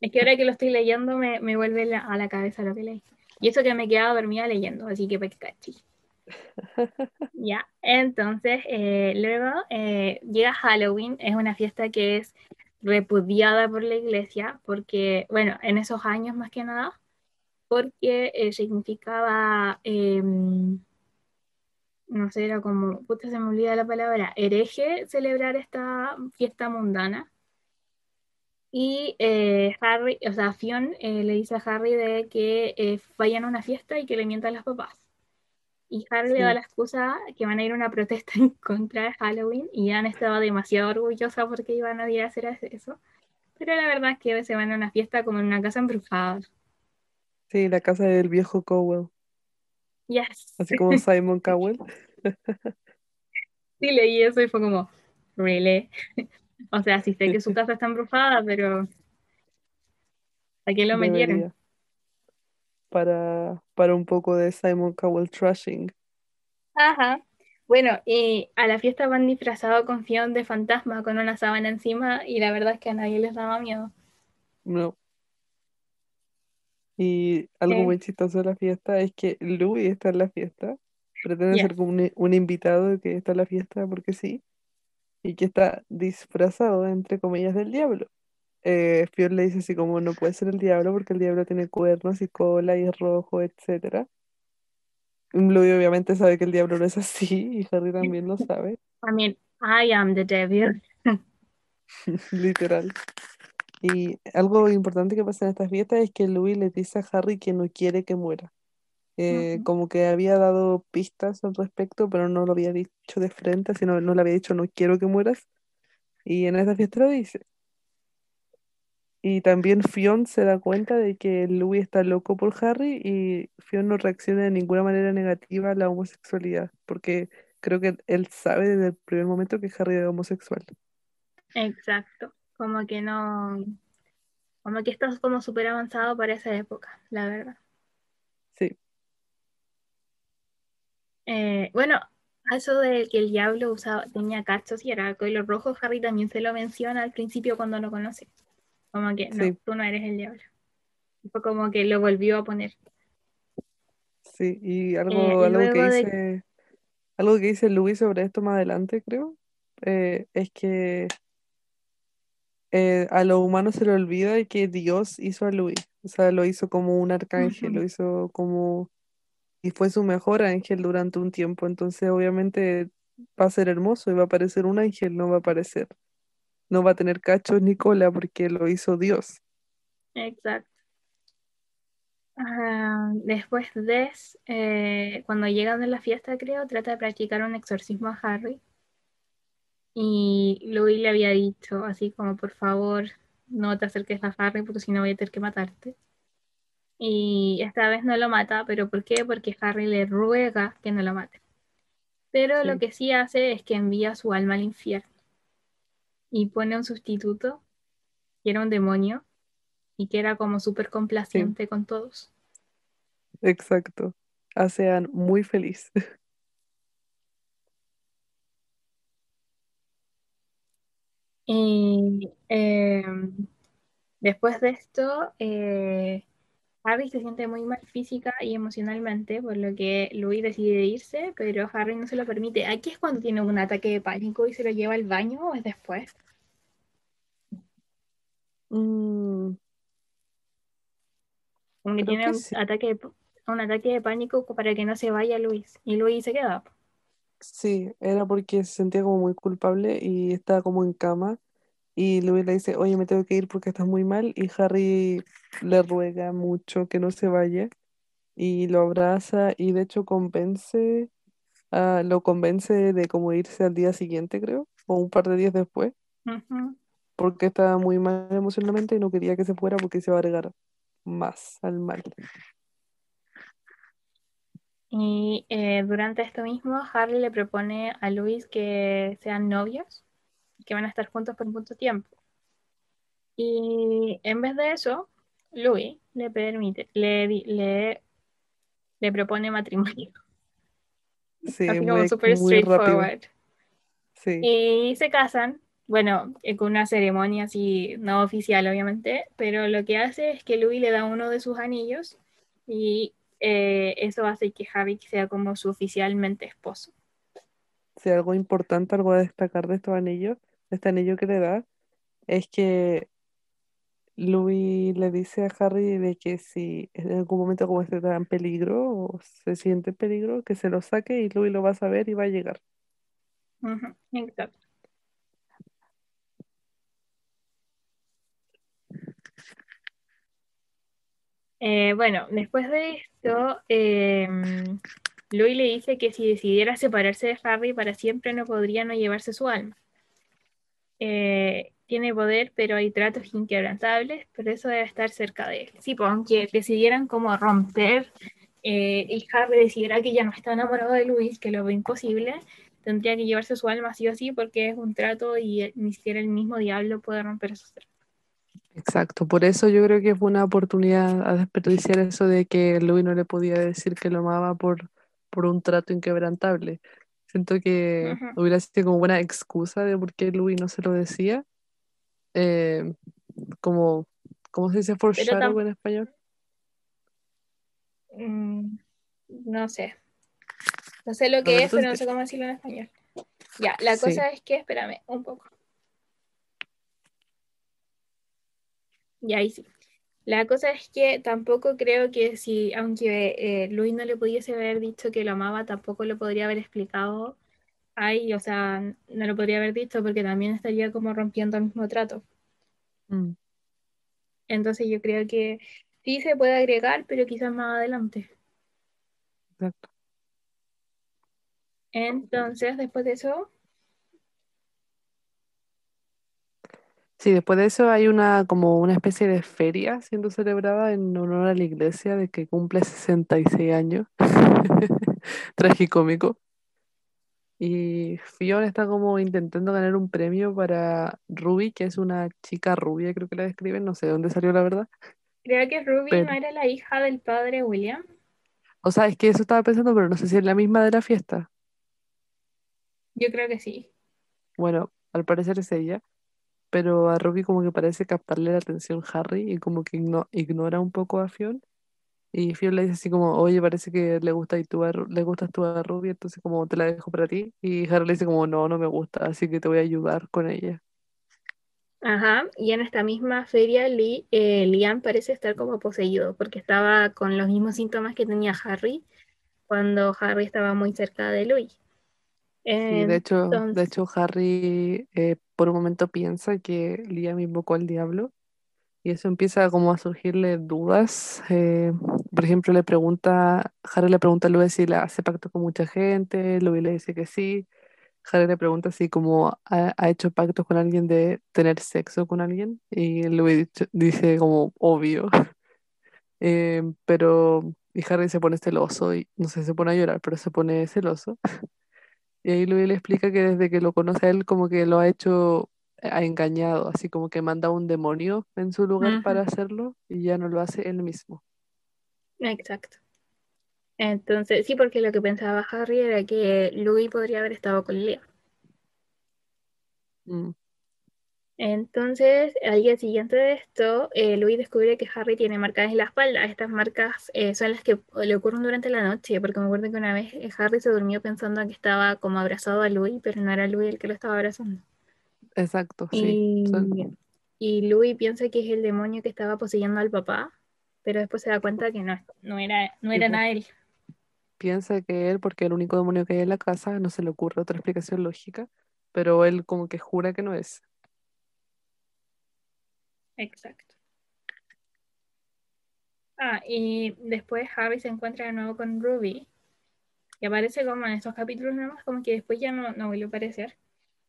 Es que ahora que lo estoy leyendo me, me vuelve la- a la cabeza lo que leí. Y eso que me he quedado dormida leyendo, así que pues cachi. Ya, entonces eh, luego eh, llega Halloween, es una fiesta que es repudiada por la iglesia, porque, bueno, en esos años más que nada, porque eh, significaba, em, no sé, era como, puta, se me olvida la palabra, hereje celebrar esta fiesta mundana. Y eh, Harry, o sea, Fionn eh, le dice a Harry de que eh, vayan a una fiesta y que le mientan a los papás. Y Harry le da la excusa que van a ir a una protesta en contra de Halloween y Anne estaba demasiado orgullosa porque iban a ir a hacer eso. Pero la verdad es que se van a una fiesta como en una casa embrujada. sí, la casa del viejo Cowell. Yes. Así como Simon Cowell. Sí, leí eso y fue como, really? O sea, sí sé que su casa está embrujada, pero ¿a qué lo metieron? Para, para un poco de Simon Cowell trashing. Ajá. Bueno, y a la fiesta van disfrazados con Fionn de fantasma con una sábana encima y la verdad es que a nadie les daba miedo. No. Y algo Eh, muy chistoso de la fiesta es que Louis está en la fiesta. Pretende ser como un, un invitado que está en la fiesta porque sí. Y que está disfrazado, entre comillas, del diablo. Eh, Fior le dice así como no puede ser el diablo porque el diablo tiene cuernos y cola y es rojo, etcétera. Louis obviamente sabe que el diablo no es así y Harry también lo sabe, I mean, I am the devil. literal. Y algo importante que pasa en esta fiesta es que Louis le dice a Harry que no quiere que muera. Eh, Ujú, como que había dado pistas al respecto, pero no lo había dicho de frente, sino no le había dicho no quiero que mueras. Y en esta fiesta lo dice. Y también Fionn se da cuenta de que Louis está loco por Harry y Fionn no reacciona de ninguna manera negativa a la homosexualidad, porque creo que él sabe desde el primer momento que Harry es homosexual. Exacto. Como que no, como que esto es como súper avanzado para esa época, la verdad. Sí, Eh, bueno, eso de que el diablo usaba, tenía cachos y era color rojo, Harry también se lo menciona al principio cuando lo conoce. Como que no, sí, tú no eres el diablo. Fue como que lo volvió a poner. sí. Y Eh, algo, algo que de... dice, algo que dice Louis sobre esto más adelante, creo, eh, es que eh, a los humanos se le olvida que Dios hizo a Louis. O sea, lo hizo como un arcángel, lo hizo como y fue su mejor ángel durante un tiempo, entonces obviamente va a ser hermoso y va a parecer un ángel, no va a parecer, no va a tener cachos ni cola porque lo hizo Dios. exacto. Ah, después de, eh, cuando llegan a la fiesta, creo, trata de practicar un exorcismo a Harry. Y Louis le había dicho, así como, por favor, no te acerques a Harry porque si no voy a tener que matarte. Y esta vez no lo mata, ¿pero por qué? Porque Harry le ruega que no lo mate. Pero lo que sí hace es que envía su alma al infierno y pone un sustituto, que era un demonio, y que era como súper sí, complaciente con todos. exacto. A Sean muy feliz. Y eh, después de esto, eh, Harry se siente muy mal física y emocionalmente, por lo que Louis decide irse, pero Harry no se lo permite. Aquí es cuando tiene un ataque de pánico y se lo lleva al baño o es después. Mm, Como que creo tiene que un sí. ataque de, un ataque de pánico para que no se vaya Luis. Y Luis se queda. Sí, era porque se sentía como muy culpable y estaba como en cama y Louis le dice, oye, me tengo que ir porque estás muy mal y Harry le ruega mucho que no se vaya y lo abraza y de hecho convence Ah, lo convence de como irse al día siguiente, creo, o un par de días después, porque estaba muy mal emocionalmente y no quería que se fuera porque se va a agregar más al mal. Y eh, durante esto mismo, Harry le propone a Luis que sean novios, que van a estar juntos por mucho tiempo. Y en vez de eso, Louis le permite, le, le, le propone matrimonio. Sí, Así como muy, rápido. straightforward. Sí, Y se casan, bueno, eh, con una ceremonia así, no oficial obviamente, pero lo que hace es que Louis le da uno de sus anillos y eh, eso hace que Harry sea como su oficialmente esposo. si algo importante, algo a destacar de estos anillos, este anillo que le da, es que Louis le dice a Harry de que si en algún momento como este está en peligro o se siente en peligro, que se lo saque y Louis lo va a saber y va a llegar. Exacto. Eh, bueno, después de esto, eh, Louis le dice que si decidiera separarse de Harry para siempre no podría no llevarse su alma. Eh, tiene poder, pero hay tratos inquebrantables, por eso debe estar cerca de él. Sí, pues aunque decidieran como romper eh, y Harry decidiera que ya no está enamorado de Louis, que lo ve imposible, tendría que llevarse su alma sí o sí porque es un trato y eh, ni siquiera el mismo diablo puede romper esos tratos. Exacto, por eso yo creo que fue una oportunidad a desperdiciar eso de que Louis no le podía decir que lo amaba por, por un trato inquebrantable. Siento que hubiera sido como buena excusa de por qué Louis no se lo decía. eh, como, ¿cómo se dice foreshadow en español? mm, no sé, no sé lo que es, pero no sé cómo decirlo en español. Ya, la Sí, cosa es que, espérame un poco. Y ahí sí. La cosa es que tampoco creo que si, aunque eh, Luis no le pudiese haber dicho que lo amaba, tampoco lo podría haber explicado ahí, o sea, no lo podría haber dicho porque también estaría como rompiendo el mismo trato. mm, Entonces yo creo que sí se puede agregar, pero quizás más adelante. exacto. Entonces, después de eso, Sí, después de eso hay una como una especie de feria siendo celebrada en honor a la iglesia de que cumple 66 años. Tragicómico. Y Fiona está como intentando ganar un premio para Ruby, que es una chica rubia, creo que la describen, no sé de dónde salió la verdad. creo que Ruby no era la hija del padre William. o sea, es que eso estaba pensando, pero no sé si es la misma de la fiesta. Yo creo que sí. Bueno, al parecer es ella, pero a Ruby como que parece captarle la atención Harry y como que igno- ignora un poco a Fiona. Y Fiona le dice así como, oye, parece que le gusta y tú a le gustas a Ruby, entonces como te la dejo para ti. Y Harry le dice como, no, no me gusta, así que te voy a ayudar con ella. Ajá, y en esta misma feria Li- eh, Liam parece estar como poseído porque estaba con los mismos síntomas que tenía Harry cuando Harry estaba muy cerca de Louis. Sí, de hecho, de hecho Harry eh, por un momento piensa que Liam invocó al diablo y eso empieza como a surgirle dudas. eh, por ejemplo, le pregunta, Harry le pregunta a Louis si le hace pacto con mucha gente, Louis le dice que sí. Harry le pregunta si como ha, ha hecho pactos con alguien de tener sexo con alguien y Louis dicho- dice como obvio. Eh, pero y Harry se pone celoso y no sé, se pone a llorar, pero se pone celoso. Y ahí Louis le explica que desde que lo conoce a él como que lo ha hecho, ha engañado, así como que manda un demonio en su lugar para hacerlo y ya no lo hace él mismo. exacto. Entonces, sí, porque lo que pensaba Harry era que Louis podría haber estado con Liam. Mm, Entonces, al día siguiente de esto, eh, Louis descubre que Harry tiene marcas en la espalda. Estas marcas eh, son las que le ocurren durante la noche, porque me acuerdo que una vez eh, Harry se durmió pensando que estaba como abrazado a Louis, pero no era Louis el que lo estaba abrazando. exacto, sí. Son- Y, y Louis piensa que es el demonio que estaba poseyendo al papá, pero después se da cuenta que no, no era, no era tipo, nada él. piensa que él, porque el único demonio que hay en la casa, no se le ocurre otra explicación lógica, pero él como que jura que no es. Exacto. Ah, y después Harry se encuentra de nuevo con Ruby y aparece como en estos capítulos nomás, como que después ya no, no vuelve a aparecer.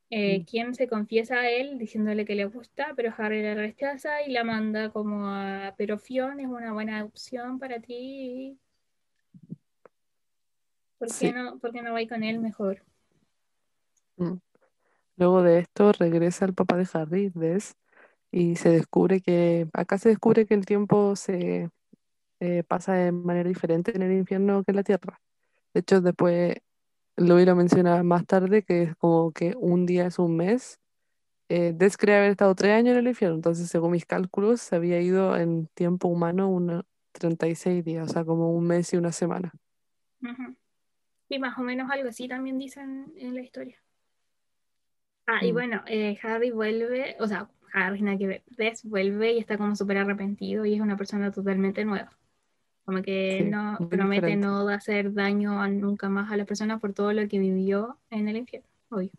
Mm, Eh, quien se confiesa a él diciéndole que le gusta, pero Harry la rechaza y la manda como a pero Fiona es una buena opción para ti. ¿Por qué Sí. no, por qué no vais con él mejor? mm. Luego de esto regresa el papá de Harry, ¿ves? Y se descubre que, acá se descubre que el tiempo se eh, pasa de manera diferente en el infierno que en la tierra. De hecho, después Louis lo menciona más tarde, que es como que un día es un mes. Eh, Des cree haber estado tres años en el infierno, entonces según mis cálculos se había ido en tiempo humano unos 36 días, o sea, como un mes y una semana. Ujú. Sí, más o menos algo así también dicen en la historia. Ah, y Mm, bueno, eh, Harry vuelve, o sea, Harry nada que ver, Des vuelve y está como súper arrepentido y es una persona totalmente nueva. Como que sí, no promete diferente. no hacer daño a- nunca más a las personas por todo lo que vivió en el infierno, obvio.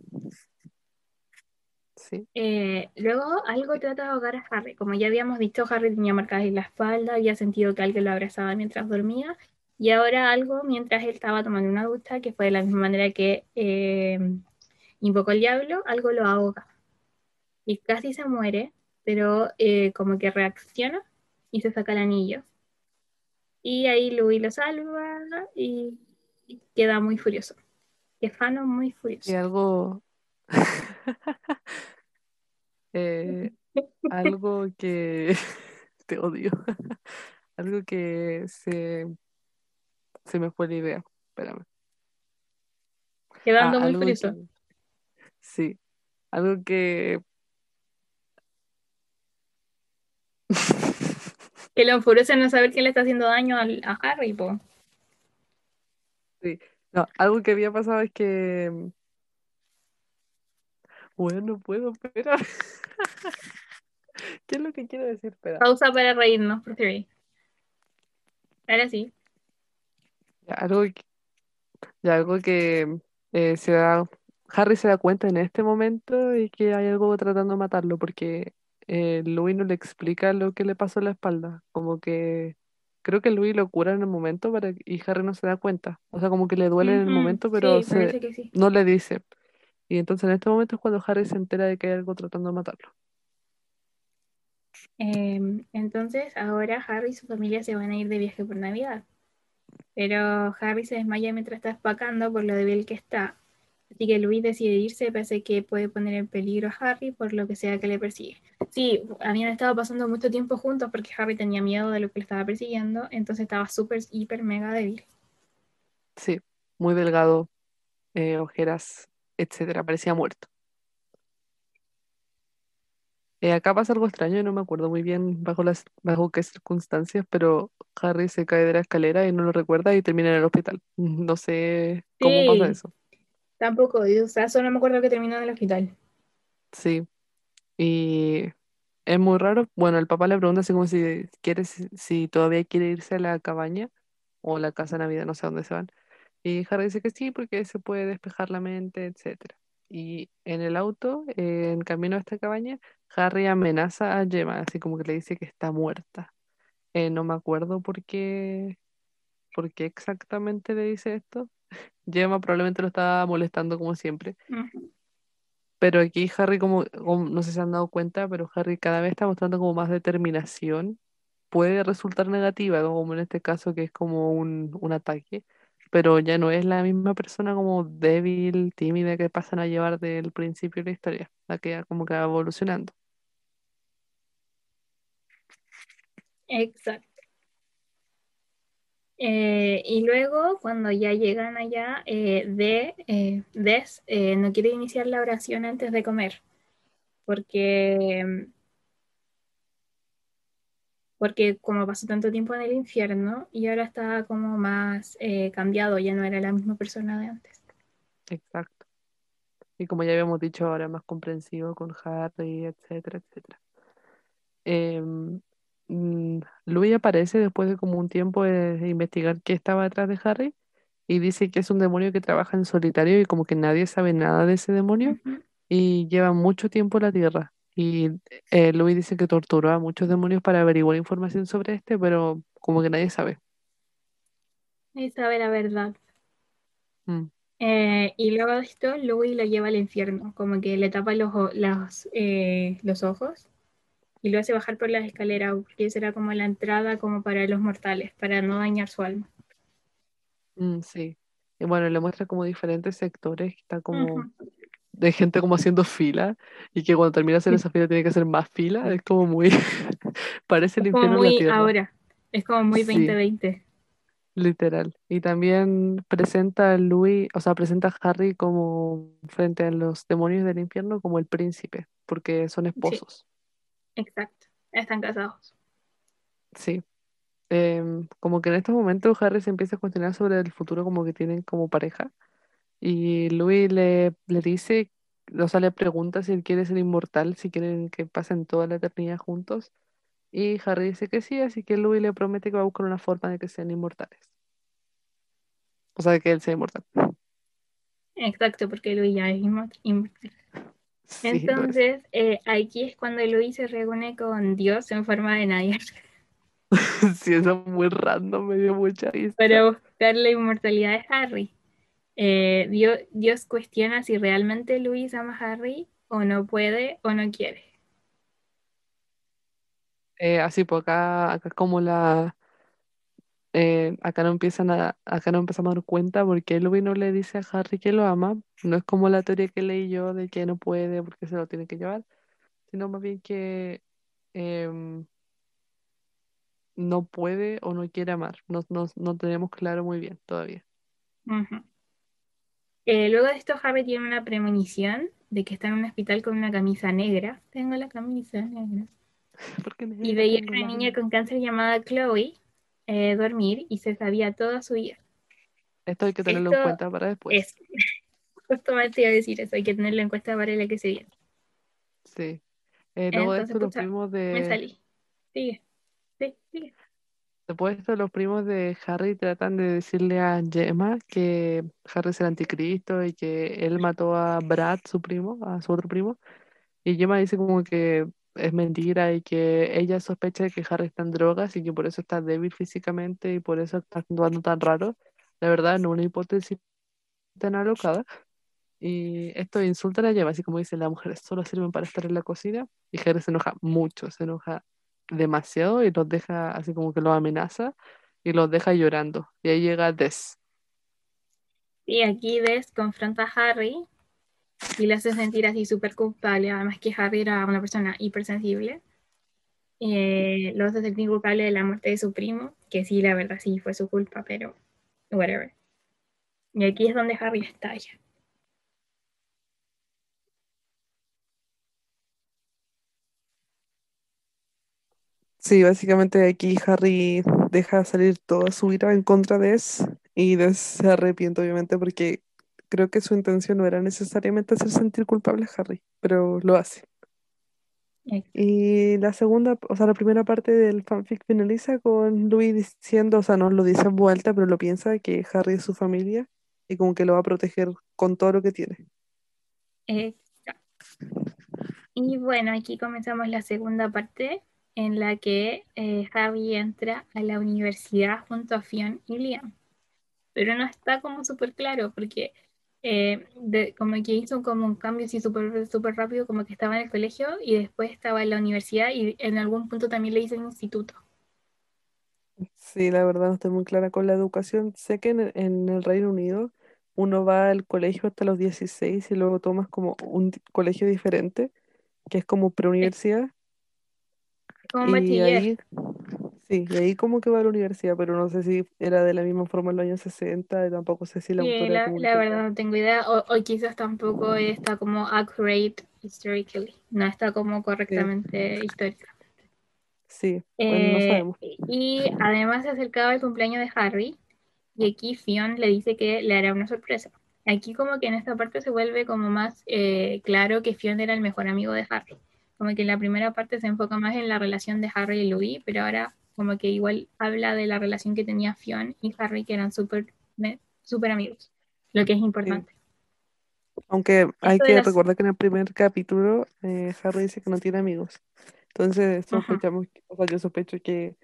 Sí, Eh, luego algo trata de ahogar a Harry. Como ya habíamos dicho, Harry tenía marcadas en la espalda, había sentido que alguien lo abrazaba mientras dormía. Y ahora algo mientras él estaba tomando una ducha, que fue de la misma manera que eh, invocó el diablo, algo lo ahoga. Y casi se muere, pero eh, como que reacciona y se saca el anillo. Y ahí Louis lo salva y, y queda muy furioso. Stefano muy y furioso. algo, eh, algo que te odio, algo que se, se me fue la idea, espérame. Ah, Quedando muy algo furioso. que, sí, algo que, Que lo enfurece no saber que le está haciendo daño al- a Harry, po. sí, no, algo que había pasado es que, bueno, no puedo, espera, ¿qué es lo que quiero decir? Espera, Pausa para reírnos, por favor. Ahora sí. Ya, algo que, ya, algo que eh, se da, Harry se da cuenta en este momento y que hay algo tratando de matarlo, porque eh, Louis no le explica lo que le pasó en la espalda, como que creo que Louis lo cura en el momento para, y Harry no se da cuenta, o sea, como que le duele en el momento, pero Sí, se, parece que sí. no le dice. Y entonces en este momento es cuando Harry se entera de que hay algo tratando de matarlo. Em, entonces, ahora Harry y su familia se van a ir de viaje por Navidad. Pero Harry se desmaya mientras está espacando por lo débil que está. Así que Louis decide irse, pese que puede poner en peligro a Harry por lo que sea que le persigue. Sí, habían estado pasando mucho tiempo juntos porque Harry tenía miedo de lo que le estaba persiguiendo, entonces estaba súper, hiper, mega débil. Sí, muy delgado, eh, ojeras, etcétera, parecía muerto. Eh, acá pasa algo extraño y no me acuerdo muy bien bajo las, bajo qué circunstancias, pero Harry se cae de la escalera y no lo recuerda y termina en el hospital. No sé cómo pasa Sí, eso. Tampoco, o sea, solo me acuerdo que terminó en el hospital. Sí, y es muy raro. Bueno, el papá le pregunta así como si quiere, si todavía quiere irse a la cabaña o la casa de Navidad, no sé a dónde se van. Y Harry dice que sí, porque se puede despejar la mente, etcétera. Y en el auto, en camino a esta cabaña, Harry amenaza a Gemma, así como que le dice que está muerta. Eh, no me acuerdo por qué, por qué exactamente le dice esto. Gemma probablemente lo estaba molestando como siempre. Pero aquí Harry, como, como- no sé si se han dado cuenta, pero Harry cada vez está mostrando como más determinación. Puede resultar negativa, como en este caso que es como un, un ataque, pero ya no es la misma persona como débil, tímida que pasan a llevar del principio de la historia, la que ya como que va evolucionando. Exacto. Eh, y luego, cuando ya llegan allá, eh, eh, Des no quiere iniciar la oración antes de comer, porque, porque como pasó tanto tiempo en el infierno y ahora está como más cambiado, ya no era la misma persona de antes. Exacto. Y como ya habíamos dicho, ahora más comprensivo con Harry, etcétera, etcétera. Mm, Louis aparece después de como un tiempo de investigar qué estaba detrás de Harry y dice que es un demonio que trabaja en solitario y como que nadie sabe nada de ese demonio y lleva mucho tiempo en la Tierra. Y eh, Louis dice que torturó a muchos demonios para averiguar información sobre este, pero como que nadie sabe. Y sabe la verdad. Mm, Eh, y luego de esto, Louis lo lleva al infierno, como que le tapa los, las, eh, los ojos y lo hace bajar por las escaleras, porque esa era como la entrada como para los mortales, para no dañar su alma. mm, sí. Y bueno, le muestra como diferentes sectores, que está como de gente como haciendo fila y que cuando termina de hacer esa fila tiene que hacer más fila. Es como muy... Parece el infierno en la muy Tierra. ahora, es como muy Sí, 2020. literal. Y también presenta a Louis, o sea, presenta a Harry como frente a los demonios del infierno como el príncipe, porque son Sí, esposos. Exacto. Están casados. Sí. Em, como que en estos momentos Harry se empieza a cuestionar sobre el futuro como que tienen como pareja. Y Louis le, le dice, o sea, le pregunta si él quiere ser inmortal, si quieren que pasen toda la eternidad juntos. Y Harry dice que sí, así que Louis le promete que va a buscar una forma de que sean inmortales. O sea, de que él sea inmortal. Exacto, porque Luis ya es inmor- inmortal. Es. Entonces, eh, aquí es cuando Luis se reúne con Dios en forma de Nadia Sí, eso es muy random, me dio mucha risa. para buscar la inmortalidad de Harry. Eh, Dios, Dios cuestiona si realmente Luis ama a Harry o no puede o no quiere. Eh, así, pues acá, acá como la... eh, acá no empiezan a, acá no empezamos a dar cuenta porque Louis no le dice a Harry que lo ama. No es como la teoría que leí yo de que no puede porque se lo tiene que llevar, sino más bien que em, no puede o no quiere amar. No, no, no tenemos claro muy bien todavía. Eh, luego de esto, Harry tiene una premonición de que está en un hospital con una camisa negra. Tengo la camisa negra. Porque Y negra veía a una niña con cáncer llamada Chloe eh, dormir y se sabía toda su vida. Esto hay que tenerlo en cuenta para después. es, justamente iba a decir eso, hay que tenerlo en cuenta para la que se viene. Sí. Eh, luego de Entonces, esto, los primos me de... salí. Sigue, sí, sigue. Después de esto, los primos de Harry tratan de decirle a Gemma que Harry es el anticristo y que él mató a Brad, su primo, a su otro primo. Y Gemma dice como que es mentira y que ella sospecha de que Harry está en drogas y que por eso está débil físicamente y por eso está actuando tan raro. La verdad, no una hipótesis tan alocada. Y esto insulta a Gemma, así como dice, las mujeres solo sirven para estar en la cocina. Y Harry se enoja mucho, se enoja demasiado y los deja así como que los amenaza y los deja llorando. Y ahí llega Des. Y aquí Des confronta a Harry y le hace sentir así súper culpable. Además que Harry era una persona hipersensible. Eh, lo hace sentir culpable de la muerte de su primo, que sí, la verdad sí fue su culpa, pero whatever. Y aquí es donde Harry estalla. Sí, básicamente aquí Harry deja salir toda su ira en contra de Des y Des se arrepiente obviamente porque creo que su intención no era necesariamente hacer sentir culpable a Harry, pero lo hace. Y la segunda, o sea, la primera parte del fanfic finaliza con Louis diciendo, o sea, no lo dice en vuelta, pero lo piensa que Harry es su familia y como que lo va a proteger con todo lo que tiene. Exacto. Y bueno, aquí comenzamos la segunda parte en la que eh, Harry entra a la universidad junto a Fionn y Liam. Pero no está como súper claro porque eh, de- como que hizo como un cambio así súper súper rápido, como que estaba en el colegio y después estaba en la universidad y en algún punto también le hice el instituto. Sí, la verdad no estoy muy clara con la educación. Sé que en, el en el Reino Unido uno va al colegio hasta los 16 y luego tomas como un colegio diferente, que es como preuniversidad, como y bachiller. ahí, sí, y ahí como que va a la universidad, pero no sé si era de la misma forma en los años 60 y tampoco sé si la Sí, autora la, la verdad no tengo idea, o, o quizás tampoco está como accurate historically, no está como Sí, correctamente histórica. sí, bueno, no Eh, sabemos. y además se acercaba el cumpleaños de Harry y aquí Fionn le dice que le hará una sorpresa. Aquí como que en esta parte se vuelve como más eh, claro que Fionn era el mejor amigo de Harry. Como que en la primera parte se enfoca más en la relación de Harry y Louis, pero ahora como que igual habla de la relación que tenía Fionn y Harry, que eran súper súper amigos, lo que es Sí. importante. Aunque hay Esto que las... recordar que en el primer capítulo eh, Harry dice que no tiene amigos. Entonces sospechamos, o sea, yo sospecho que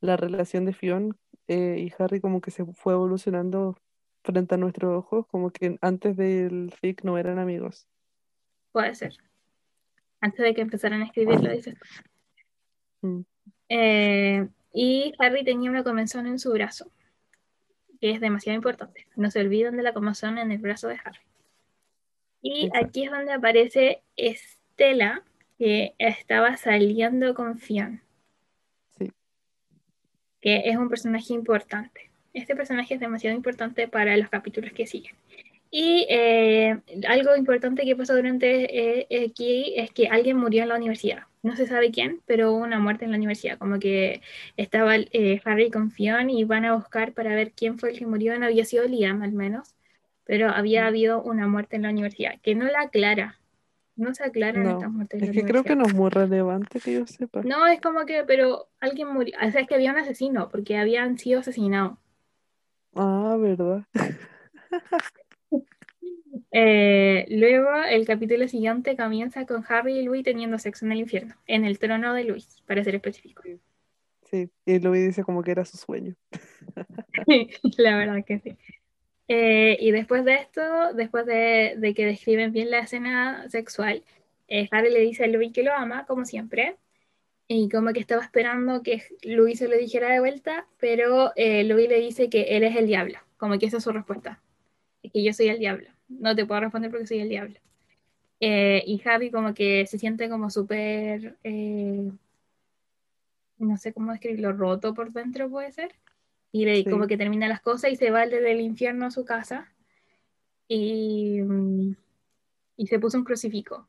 la relación de Fionn eh, y Harry como que se fue evolucionando frente a nuestros ojos, como que antes del fic no eran amigos. puede ser. Antes de que empezaran a escribirlo, dices. Mm, Eh, y Harry tenía una comezón en su brazo, que es demasiado importante. No se olviden de la comezón en el brazo de Harry. Y aquí es donde aparece Estela, que estaba saliendo con Fionn, Sí. que es un personaje importante. Este personaje es demasiado importante para los capítulos que siguen. Y eh, algo importante que pasó durante eh, aquí es que alguien murió en la universidad. No se sabe quién, pero hubo una muerte en la universidad. Como que estaba eh, Harry con Fionn y van a buscar para ver quién fue el que murió. No había sido Liam, al menos, pero había habido una muerte en la universidad, que no la aclara. No se aclara No, esta muerte en es la que creo que no es muy relevante que yo sepa. No, es como que, pero alguien murió. O sea, es que había un asesino, porque habían sido asesinados. Ah, ¿verdad? Eh, luego, el capítulo siguiente comienza con Harry y Louis teniendo sexo en el infierno, en el trono de Luis, para ser específico. Sí, y Louis dice como que era su sueño. La verdad que sí. Eh, y después de esto, después de, de que describen bien la escena sexual, eh, Harry le dice a Louis que lo ama, como siempre, y como que estaba esperando que Louis se lo dijera de vuelta, pero eh, Louis le dice que él es el diablo, como que esa es su respuesta, y que yo soy el diablo, no te puedo responder porque soy el diablo. Eh, y Harry como que se siente como súper, eh, no sé cómo describirlo, roto por dentro puede ser. Y Sí. como que termina las cosas y se va desde el infierno a su casa. Y, y se puso un crucifijo.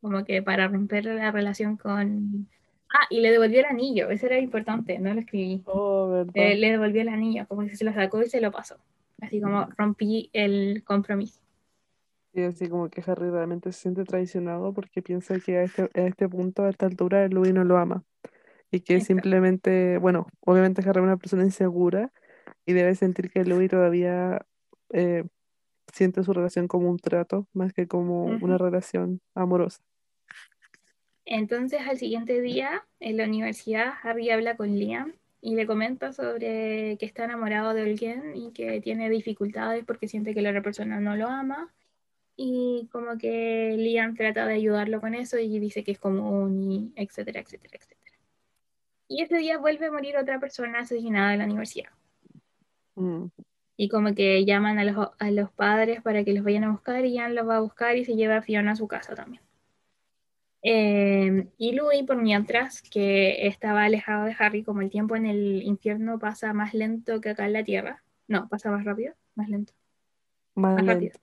Como que para romper la relación con... Ah, y le devolvió el anillo. Eso era importante, no lo escribí. Oh. Eh, le devolvió el anillo, como que se lo sacó y se lo pasó. Así como rompí el compromiso. Y así como que Harry realmente se siente traicionado porque piensa que a este, a este punto, a esta altura, Louis no lo ama. Y que Exacto. simplemente, bueno, obviamente Harry es una persona insegura y debe sentir que Louis todavía eh, siente su relación como un trato más que como una Ujú. relación amorosa. Entonces, al siguiente día, en la universidad, Harry habla con Liam y le comenta sobre que está enamorado de alguien y que tiene dificultades porque siente que la otra persona no lo ama. Y como que Liam trata de ayudarlo con eso y dice que es común y etcétera, etcétera, etcétera. Y ese día vuelve a morir otra persona asesinada en la universidad. Mm, Y como que llaman a los, a los padres para que los vayan a buscar y Ian los va a buscar y se lleva a Fiona a su casa también. Eh, y Louis, por mientras, que estaba alejado de Harry, como el tiempo en el infierno pasa más lento que acá en la Tierra. No, pasa más rápido, más lento. más Más rápido. lento,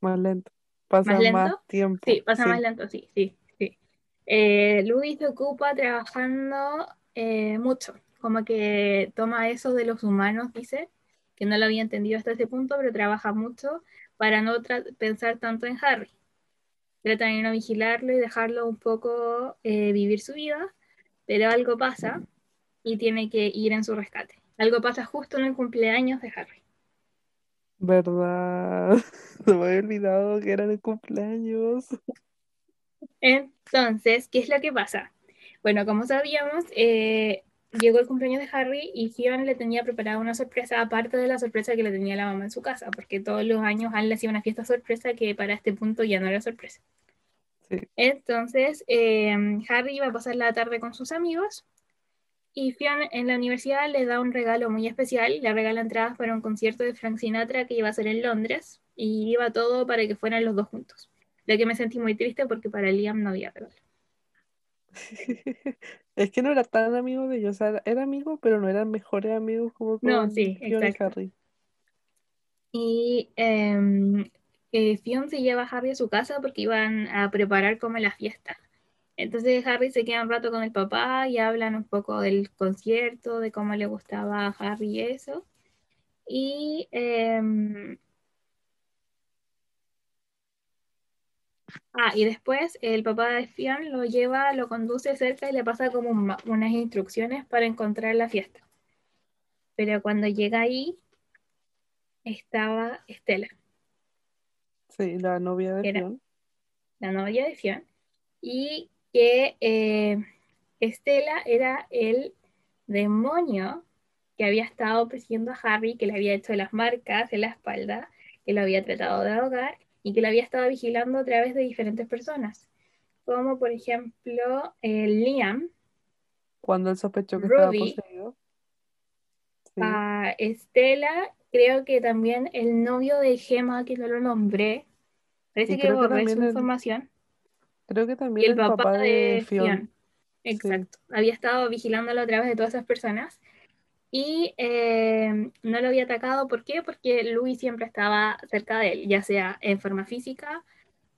más lento. Pasa ¿Más más lento? tiempo. Sí, pasa sí. más lento, sí, sí, sí. Eh, Louis se ocupa trabajando eh, mucho, como que toma eso de los humanos, dice, que no lo había entendido hasta ese punto, pero trabaja mucho para no pensar tanto en Harry. Trata de no vigilarlo y dejarlo un poco eh, vivir su vida, pero algo pasa y tiene que ir en su rescate. Algo pasa justo en el cumpleaños de Harry. ¿Verdad? Se me había olvidado que era el cumpleaños. Entonces, ¿qué es lo que pasa? Bueno, como sabíamos, eh, llegó el cumpleaños de Harry y Fiona le tenía preparada una sorpresa, aparte de la sorpresa que le tenía la mamá en su casa, porque todos los años Anne le hacía una fiesta sorpresa que para este punto ya no era sorpresa. Sí. Entonces, eh, Harry iba a pasar la tarde con sus amigos y Fiona en la universidad le da un regalo muy especial, le regala entradas para un concierto de Frank Sinatra que iba a ser en Londres y iba todo para que fueran los dos juntos. Lo que me sentí muy triste porque para Liam no había regalo. Es que no era tan amigo de ellos, o sea, era amigo, pero no eran mejores amigos como No, con sí, Fiona y. Harry. Y eh, eh, Fionn se lleva a Harry a su casa porque iban a preparar como la fiesta. Entonces Harry se queda un rato con el papá y hablan un poco del concierto, de cómo le gustaba a Harry eso. Y eh, ah, y después el papá de Fionn lo lleva, lo conduce cerca y le pasa como unas instrucciones para encontrar la fiesta. Pero cuando llega ahí estaba Estela, Sí, la novia de Fiona. la novia de Fionn, y que eh, Estela era el demonio que había estado persiguiendo a Harry, que le había hecho las marcas en la espalda, que lo había tratado de ahogar y que lo había estado vigilando a través de diferentes personas, como por ejemplo eh, Liam, Cuando él sospechó que estaba poseído. Sí. a Estela, creo que también el novio de Gemma, que no lo nombré, parece Y que borré su también el, información. creo que Y también el el papá papá de Sí. exacto. Había estado vigilándolo a través de todas esas personas. Y eh, no lo había atacado, ¿por qué? Porque Louis siempre estaba cerca de él, ya sea en forma física,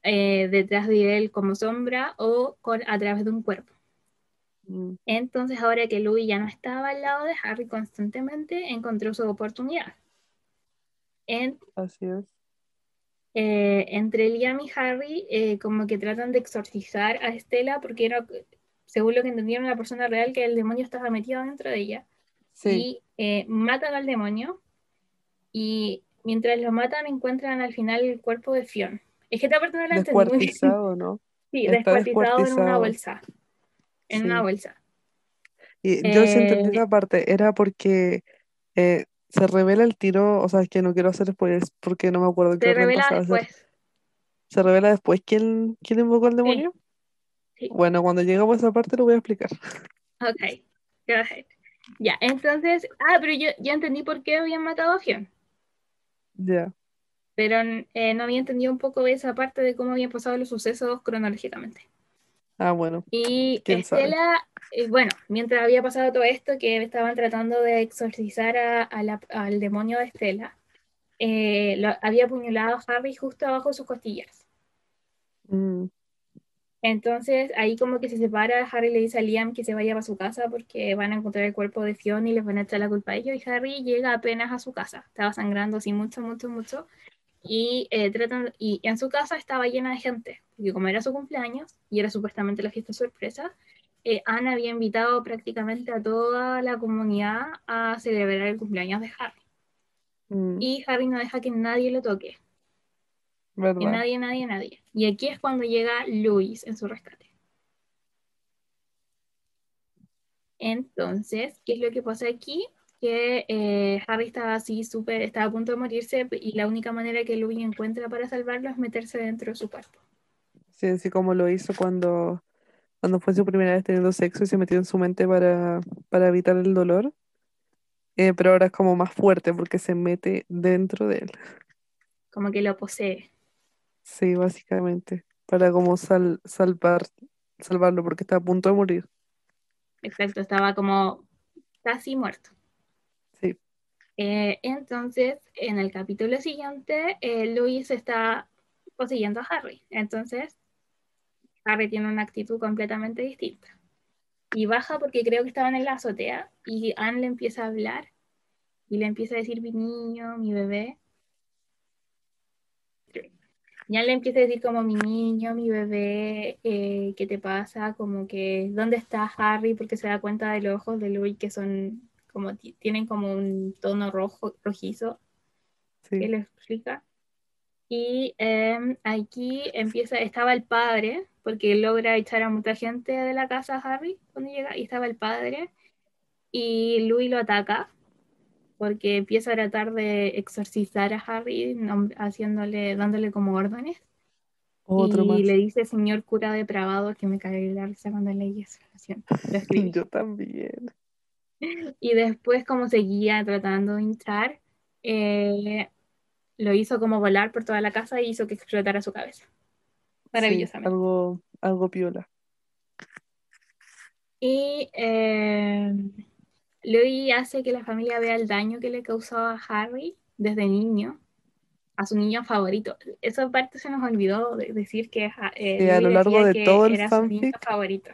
eh, detrás de él como sombra o con, a través de un cuerpo. Mm, Entonces, ahora que Louis ya no estaba al lado de Harry constantemente, encontró su oportunidad. En- así es. Eh, entre Liam y Harry, eh, como que tratan de exorcizar a Estela porque era, según lo que entendieron, la persona real que el demonio estaba metido dentro de ella. Sí, Y eh, matan al demonio. Y mientras lo matan, encuentran al final el cuerpo de Fionn. Es que esta parte no la entendí muy bien. descuartizado, ¿no? Sí, descuartizado en una bolsa. En una Sí. bolsa. Y yo sí entendí Eh, esa parte, era porque eh, se revela el tiro, o sea, es que no quiero hacer spoilers porque no me acuerdo qué se revela después. se revela después quién, quién invocó al demonio. sí. Bueno, cuando lleguemos a esa parte lo voy a explicar. Ok. Go ahead. Ya, entonces. Ah, pero yo ya entendí por qué habían matado a Fionn. Ya. Pero eh, no había entendido un poco esa parte de cómo habían pasado los sucesos cronológicamente. Ah, bueno, Y sabe. Estela, eh, bueno, mientras había pasado todo esto, que estaban tratando de exorcizar a- a la- al demonio de Estela, eh, lo- había apuñalado a Harry justo abajo de sus costillas. Mm, Entonces ahí como que se separa, Harry le dice a Liam que se vaya para su casa porque van a encontrar el cuerpo de Fiona y les van a echar la culpa a ellos. Y Harry llega apenas a su casa, estaba sangrando así mucho, mucho, mucho. Y, eh, tratan, y en su casa estaba llena de gente, porque como era su cumpleaños y era supuestamente la fiesta sorpresa, eh, Anne había invitado prácticamente a toda la comunidad a celebrar el cumpleaños de Harry. mm, Y Harry no deja que nadie lo toque, que nadie, nadie, nadie. Y aquí es cuando llega Louis en su rescate. Entonces, ¿qué es lo que pasa aquí? Que eh, Harry estaba así súper, estaba a punto de morirse y la única manera que Louis encuentra para salvarlo es meterse dentro de su cuerpo. Sí, así como lo hizo cuando, cuando fue su primera vez teniendo sexo y se metió en su mente para, para evitar el dolor. Eh, pero ahora es como más fuerte porque se mete dentro de él. Como que lo posee. Sí, básicamente. Para como sal- salvar, salvarlo porque está a punto de morir. Exacto, estaba como casi muerto. Eh, entonces, en el capítulo siguiente, eh, Louis está poseyendo a Harry. Entonces, Harry tiene una actitud completamente distinta. Y baja porque creo que estaban en la azotea y Anne le empieza a hablar y le empieza a decir mi niño, mi bebé. Y Anne le empieza a decir como mi niño, mi bebé, eh, ¿qué te pasa? Como que, ¿dónde está Harry? Porque se da cuenta de los ojos de Louis que son como, ti- tienen como un tono rojo, rojizo que Sí. le explica. Y em, aquí empieza, estaba el padre, porque logra echar a mucha gente de la casa a Harry cuando llega, y estaba el padre, y Louis lo ataca, porque empieza a tratar de exorcizar a Harry, haciéndole, dándole como órdenes, Otro y más. le dice señor cura depravado, que me cagué la risa cuando leí lo lo escribí. Yo también. Y después, como seguía tratando de hinchar, eh, lo hizo como volar por toda la casa y hizo que explotara su cabeza. Sí, Maravillosamente. algo, algo piola. Y eh, Louis hace que la familia vea el daño que le causó a Harry desde niño, a su niño favorito. Esa parte se nos olvidó de decir que eh, Sí, a lo largo de todo el era su niño fanfic. favorito.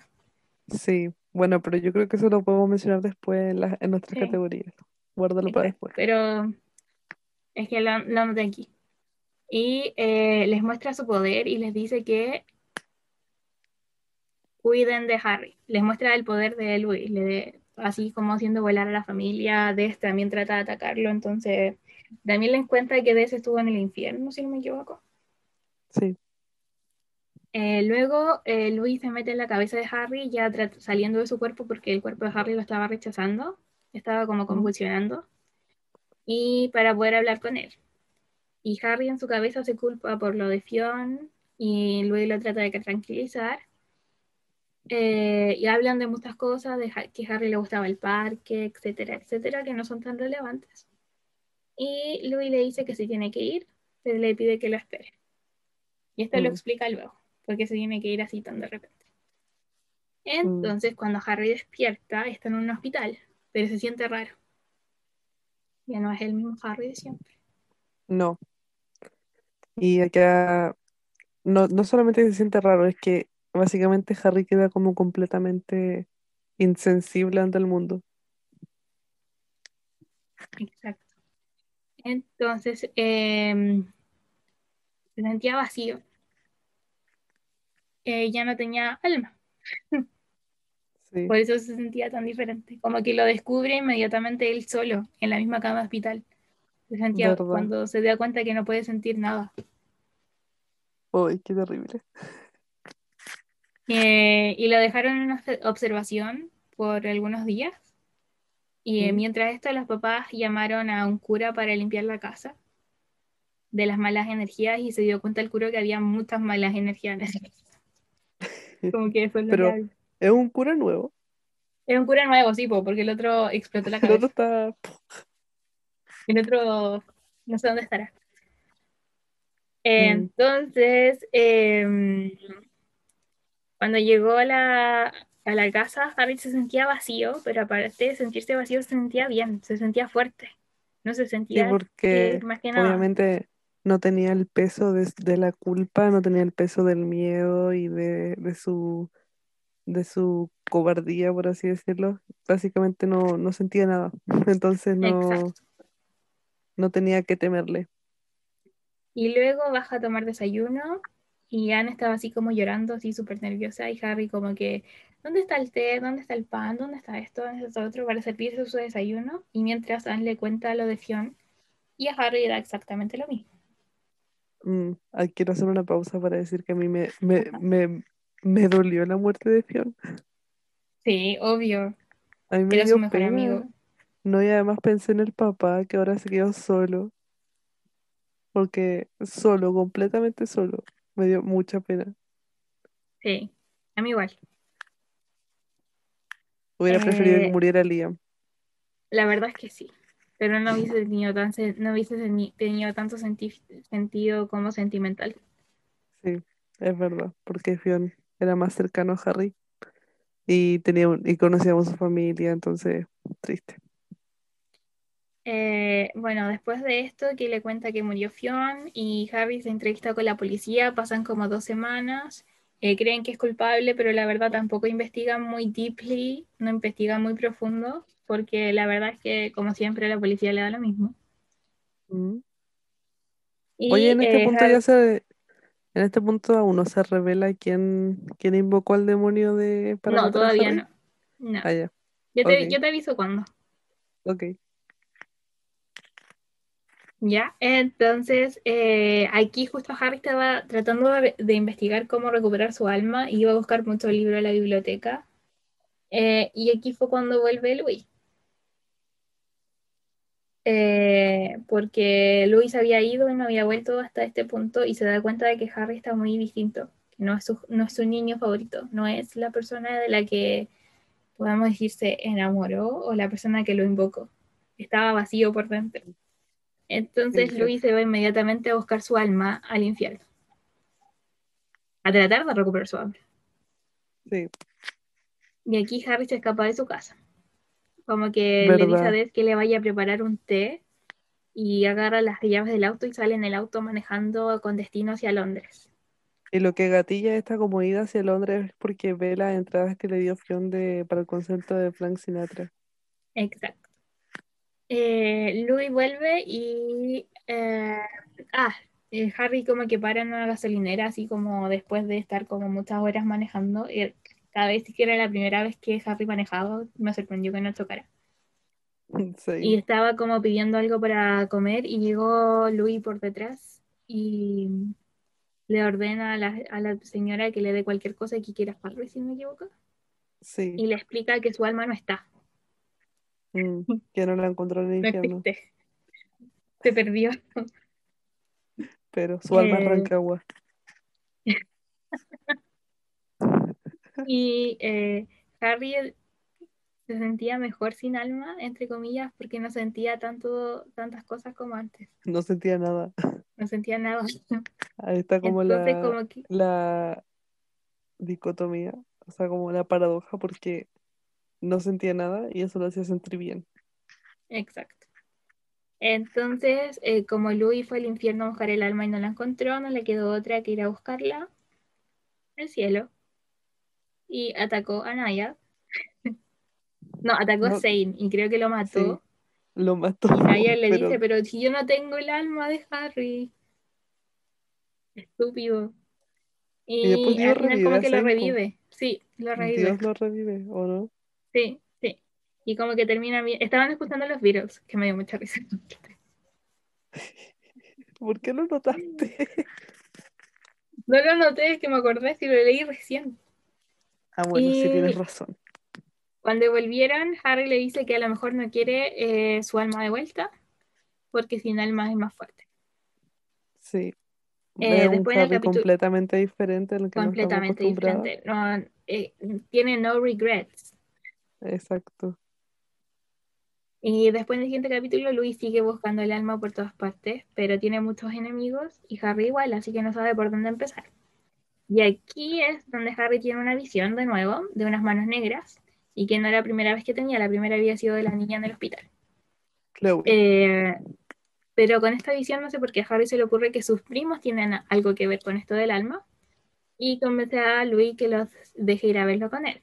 Sí, bueno, pero yo creo que eso lo podemos mencionar después en, las- en nuestras Sí, categorías. Guárdalo para exacto. después. Pero es que lo, lo anoté aquí. Y eh, les muestra su poder y les dice que cuiden de Harry. Les muestra el poder de Louis, le, así como haciendo volar a la familia. Des también trata de atacarlo. Entonces, también les cuenta que Des estuvo en el infierno, si no me equivoco. Sí, Eh, luego, eh, Louis se mete en la cabeza de Harry, ya saliendo de su cuerpo porque el cuerpo de Harry lo estaba rechazando, estaba como convulsionando, y para poder hablar con él. Y Harry en su cabeza se culpa por lo de Fionn y Louis lo trata de tranquilizar. Eh, y hablan de muchas cosas, de que Harry le gustaba el parque, etcétera, etcétera, que no son tan relevantes. Y Louis le dice que se tiene que ir, pero le pide que lo espere. Y esto lo explica luego, porque se tiene que ir así tan de repente. mm, Entonces, cuando Harry despierta, está en un hospital, pero se siente raro. Ya no es el mismo Harry de siempre. No. Y acá no, no solamente se siente raro, es que básicamente Harry queda como completamente insensible ante el mundo. Exacto. Entonces, em, se sentía vacío. Eh, ya no tenía alma. Sí, Por eso se sentía tan diferente. Como que lo descubre inmediatamente él solo, en la misma cama hospital. Se sentía verdad. cuando se da cuenta que no puede sentir nada. Uy, qué terrible. Eh, y lo dejaron en obse- observación por algunos días. Y eh, ¿Mm? mientras esto, los papás llamaron a un cura para limpiar la casa de las malas energías y se dio cuenta el cura que había muchas malas energías en esa casa. Como que eso es lo que Pero es un cura nuevo. Es un cura nuevo, sí, po, porque el otro explotó la El otro cabeza. está... El otro no sé dónde estará. Mm, Entonces, em, cuando llegó a la, a la casa, Harry se sentía vacío, pero aparte de sentirse vacío, se sentía bien, se sentía fuerte. No se Sí, sentía porque más que nada. obviamente no tenía el peso de, de la culpa, no tenía el peso del miedo y de, de su, de su cobardía, por así decirlo. Básicamente no, no sentía nada. Entonces no, Exacto. no tenía que temerle. Y luego baja a tomar desayuno y Anne estaba así como llorando, así súper nerviosa y Harry como que, ¿dónde está el té? ¿Dónde está el pan? ¿Dónde está esto? ¿Dónde está otro? Para servirse su desayuno. Y mientras Anne le cuenta lo de Fionn y a Harry le da exactamente lo mismo. Mm, quiero hacer una pausa para decir que a mí me, me, me, me dolió la muerte de Fionn. Sí, obvio. A mí me Era su amigo. pena. No, y además pensé en el papá que ahora se quedó solo. Porque solo, completamente solo. Me dio mucha pena. Sí, a mí igual. Hubiera preferido que Eh, muriera Liam. la verdad es que sí, pero no hubiese tenido, tan, no hubiese teni- tenido tanto senti- sentido como sentimental. Sí, es verdad. Porque Fionn era más cercano a Harry. Y tenía un- y conocíamos su familia, entonces, triste. Eh, bueno, después de esto, que le cuenta que murió Fionn y Harry se entrevista con la policía, pasan como dos semanas, eh, creen que es culpable, pero la verdad tampoco investigan muy deeply, no investigan muy profundo, porque la verdad es que, como siempre, a la policía le da lo mismo. Mm. Oye, en este eh, punto ya se, en este punto aún no se revela quién, quién invocó al demonio de para no, a todavía no. No. Ah, ya. Yo te, yo te aviso cuándo. ok. Ya, entonces eh, aquí justo Harry estaba tratando de, de investigar cómo recuperar su alma y iba a buscar muchos libros en la biblioteca. Eh, y aquí fue cuando vuelve Luis. Eh, porque Luis había ido y no había vuelto hasta este punto y se da cuenta de que Harry está muy distinto, que no es su, no es su niño favorito, no es la persona de la que podamos decir se enamoró o la persona que lo invocó. Estaba vacío por dentro. Entonces Finge. Luis se va inmediatamente a buscar su alma al infierno. A tratar de recuperar su alma. Sí, Y aquí Harry se escapa de su casa. Como que le dice a verdad. Que le vaya a preparar un té y agarra las llaves del auto y sale en el auto manejando con destino hacia Londres. Y lo que gatilla esta como ida hacia Londres es porque ve las entradas que le dio Fionn de, para el concierto de Frank Sinatra. Exacto. Eh, Louis vuelve y... eh, ah, eh, Harry como que para en una gasolinera, así como después de estar como muchas horas manejando. Y cada vez que era la primera vez que Harry manejaba, me sorprendió que no chocara. Y Sí, estaba como pidiendo algo para comer y llegó Louis por detrás y le ordena a la, a la señora que le dé cualquier cosa que quiera Harry, si no me equivoco, sí. y le explica que su alma no está, Mm, que no la encontró en el no infierno. existe, se perdió. Pero su alma es Eh, Rancagua. Y eh, Harry se sentía mejor sin alma, entre comillas, porque no sentía tanto, tantas cosas como antes, No sentía nada. no sentía nada. Ahí está como Entonces la, como que, la dicotomía, o sea, como la paradoja, porque no sentía nada y eso lo hacía sentir bien. exacto. Entonces, eh, como Louis fue al infierno a buscar el alma y no la encontró, no le quedó otra que ir a buscarla al cielo. Y atacó a Naya. no, atacó a Zane y creo que lo mató. Lo mató. Y Naya le pero dice, pero si yo no tengo el alma de Harry. Estúpido. Y después Y Dios al final revive como que lo revive. Sí, lo revive. Dios lo revive, ¿o no? Sí, sí. Y como que termina bien. Estaban escuchando los Beatles, que me dio mucha risa. ¿Por qué lo notaste? No lo noté, es que me acordé si lo leí recién. Ah, bueno, sí tienes razón. Cuando volvieron, Harry le dice que a lo mejor no quiere eh, su alma de vuelta, porque sin alma es más fuerte. Sí. Eh, es un después el Harry capítulo- completamente diferente al que no estamos Completamente diferente. No, eh, tiene no regrets. Exacto. Y después en el siguiente capítulo, Luis sigue buscando el alma por todas partes, pero tiene muchos enemigos y Harry igual, así que no sabe por dónde empezar. Y aquí es donde Harry tiene una visión de nuevo de unas manos negras y que no era la primera vez que tenía, la primera había sido de la niña en el hospital. Chloe. Eh, pero con esta visión no sé por qué a Harry se le ocurre que sus primos tienen algo que ver con esto del alma y convence a Louis que los deje ir a verlo con él.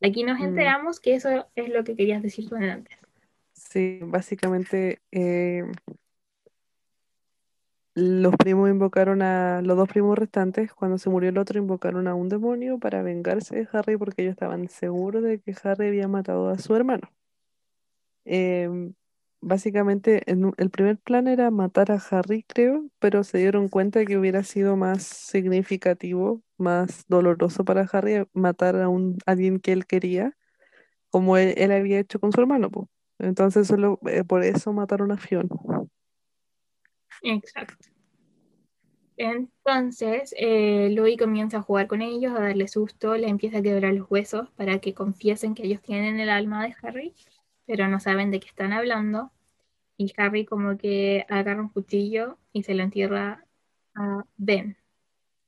Aquí nos Mm. enteramos que eso es lo que querías decir tú antes. Sí, básicamente eh, los primos invocaron a los dos primos restantes, cuando se murió el otro, invocaron a un demonio para vengarse de Harry porque ellos estaban seguros de que Harry había matado a su hermano. Em, básicamente el primer plan era matar a Harry, creo, pero se dieron cuenta que hubiera sido más significativo, más doloroso para Harry matar a un, alguien que él quería, como él, él había hecho con su hermano, po. Entonces solo eh, por eso mataron a Fiona. Exacto. Entonces, eh, Louis comienza a jugar con ellos, a darle susto, le empieza a quebrar los huesos para que confiesen que ellos tienen el alma de Harry, pero no saben de qué están hablando. Y Harry como que agarra un cuchillo y se lo entierra a Ben,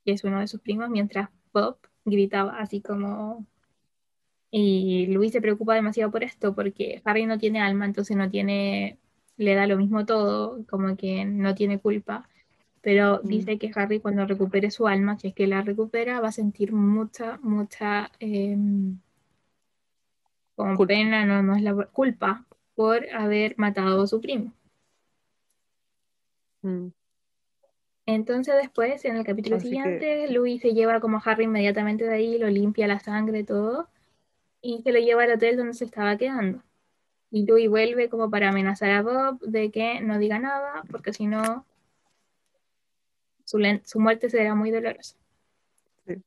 que es uno de sus primos, mientras Bob gritaba así como... Y Louis se preocupa demasiado por esto, porque Harry no tiene alma, entonces no tiene, le da lo mismo todo, como que no tiene culpa pero Mm. dice que Harry cuando recupere su alma, si es que la recupera, va a sentir mucha, mucha em, como Culpa. pena, no, no es la culpa por haber matado a su primo. Mm, Entonces después, en el capítulo Así que- siguiente, Louis se lleva como a Harry inmediatamente de ahí, lo limpia la sangre, todo, y se lo lleva al hotel donde se estaba quedando. Y Louis vuelve como para amenazar a Bob de que no diga nada, porque si no, su, su muerte será muy dolorosa. Sí.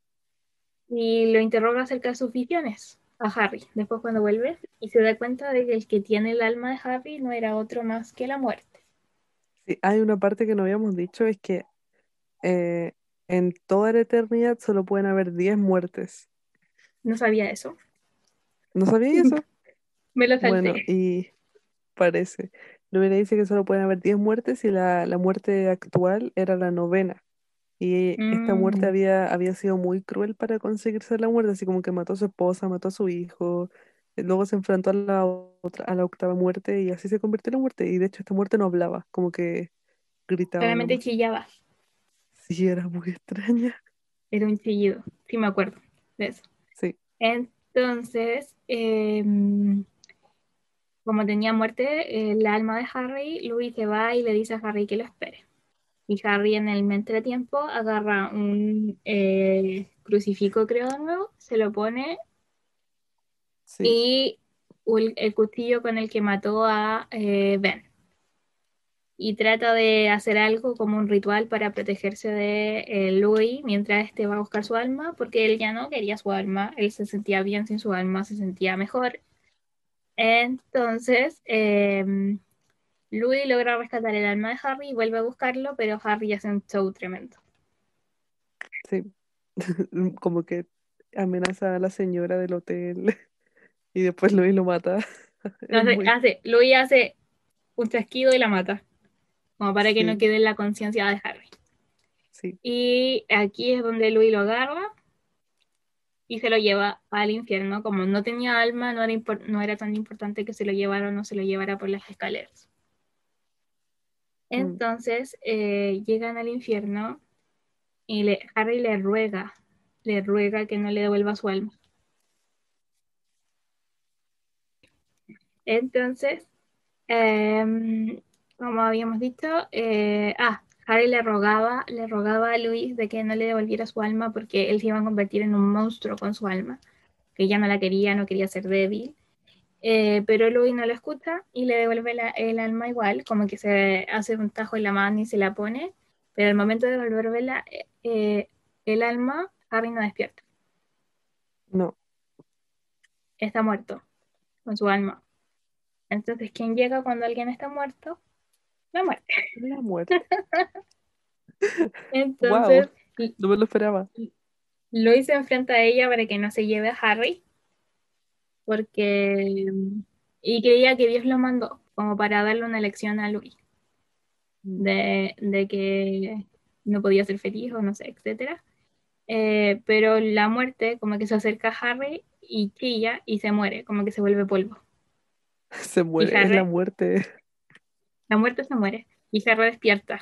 Y lo interroga acerca de sus visiones a Harry, después cuando vuelve, y se da cuenta de que el que tiene el alma de Harry no era otro más que la muerte. sí, hay una parte que no habíamos dicho, es que eh, en toda la eternidad solo pueden haber 10 muertes. No sabía eso. ¿No sabía eso? Me lo salté. Bueno, y parece. Le dice que solo pueden haber 10 muertes y la, la muerte actual era la novena. Y esta muerte Mm. había, había sido muy cruel para conseguirse la muerte, así como que mató a su esposa, mató a su hijo, eh, luego se enfrentó a la otra, a la octava muerte y así se convirtió en la muerte. Y de hecho esta muerte no hablaba, como que gritaba Solamente chillaba. Sí, era muy extraña. Era un chillido. Sí, me acuerdo de eso. Sí, Entonces, em, como tenía muerte el alma de Harry, Louis se va y le dice a Harry que lo espere. Y Harry en el entretiempo agarra un eh, crucifijo, creo, de nuevo, se lo pone sí, y ul- el cuchillo con el que mató a eh, Ben. Y trata de hacer algo como un ritual para protegerse de eh, Louis mientras este va a buscar su alma, porque él ya no quería su alma, él se sentía bien sin su alma, se sentía mejor. Entonces, eh, Louis logra rescatar el alma de Harry y vuelve a buscarlo, pero Harry hace un show tremendo. sí. Como que amenaza a la señora del hotel y después lo, y lo mata. Es Entonces, muy- hace, Louis hace un chasquido y la mata, como para que no quede en la conciencia de Harry. sí, Y aquí es donde Louis lo agarra y se lo lleva al infierno. Como no tenía alma, no era, no era tan importante que se lo llevara o no se lo llevara por las escaleras. Entonces eh, llegan al infierno y le, Harry le ruega, le ruega que no le devuelva su alma. Entonces, em, como habíamos dicho, eh, ah, Harry le rogaba, le rogaba a Luis de que no le devolviera su alma porque él se iba a convertir en un monstruo con su alma, que ya no la quería, no quería ser débil. Eh, pero Luis no lo escucha y le devuelve el alma igual, como que se hace un tajo en la mano y se la pone, pero al momento de devolverla eh, el alma, Harry no despierta. No. Está muerto con su alma. Entonces, ¿quién llega cuando alguien está muerto? La muerte. La muerte. Entonces, no me lo esperaba. Luis se enfrenta a ella para que no se lleve a Harry porque y creía que Dios lo mandó como para darle una lección a Luis mm. de, que no podía ser feliz o no sé, etcétera. Eh, pero la muerte como que se acerca a Harry y chilla y se muere, como que se vuelve polvo. Se muere, es la muerte. La muerte se muere y Harry despierta.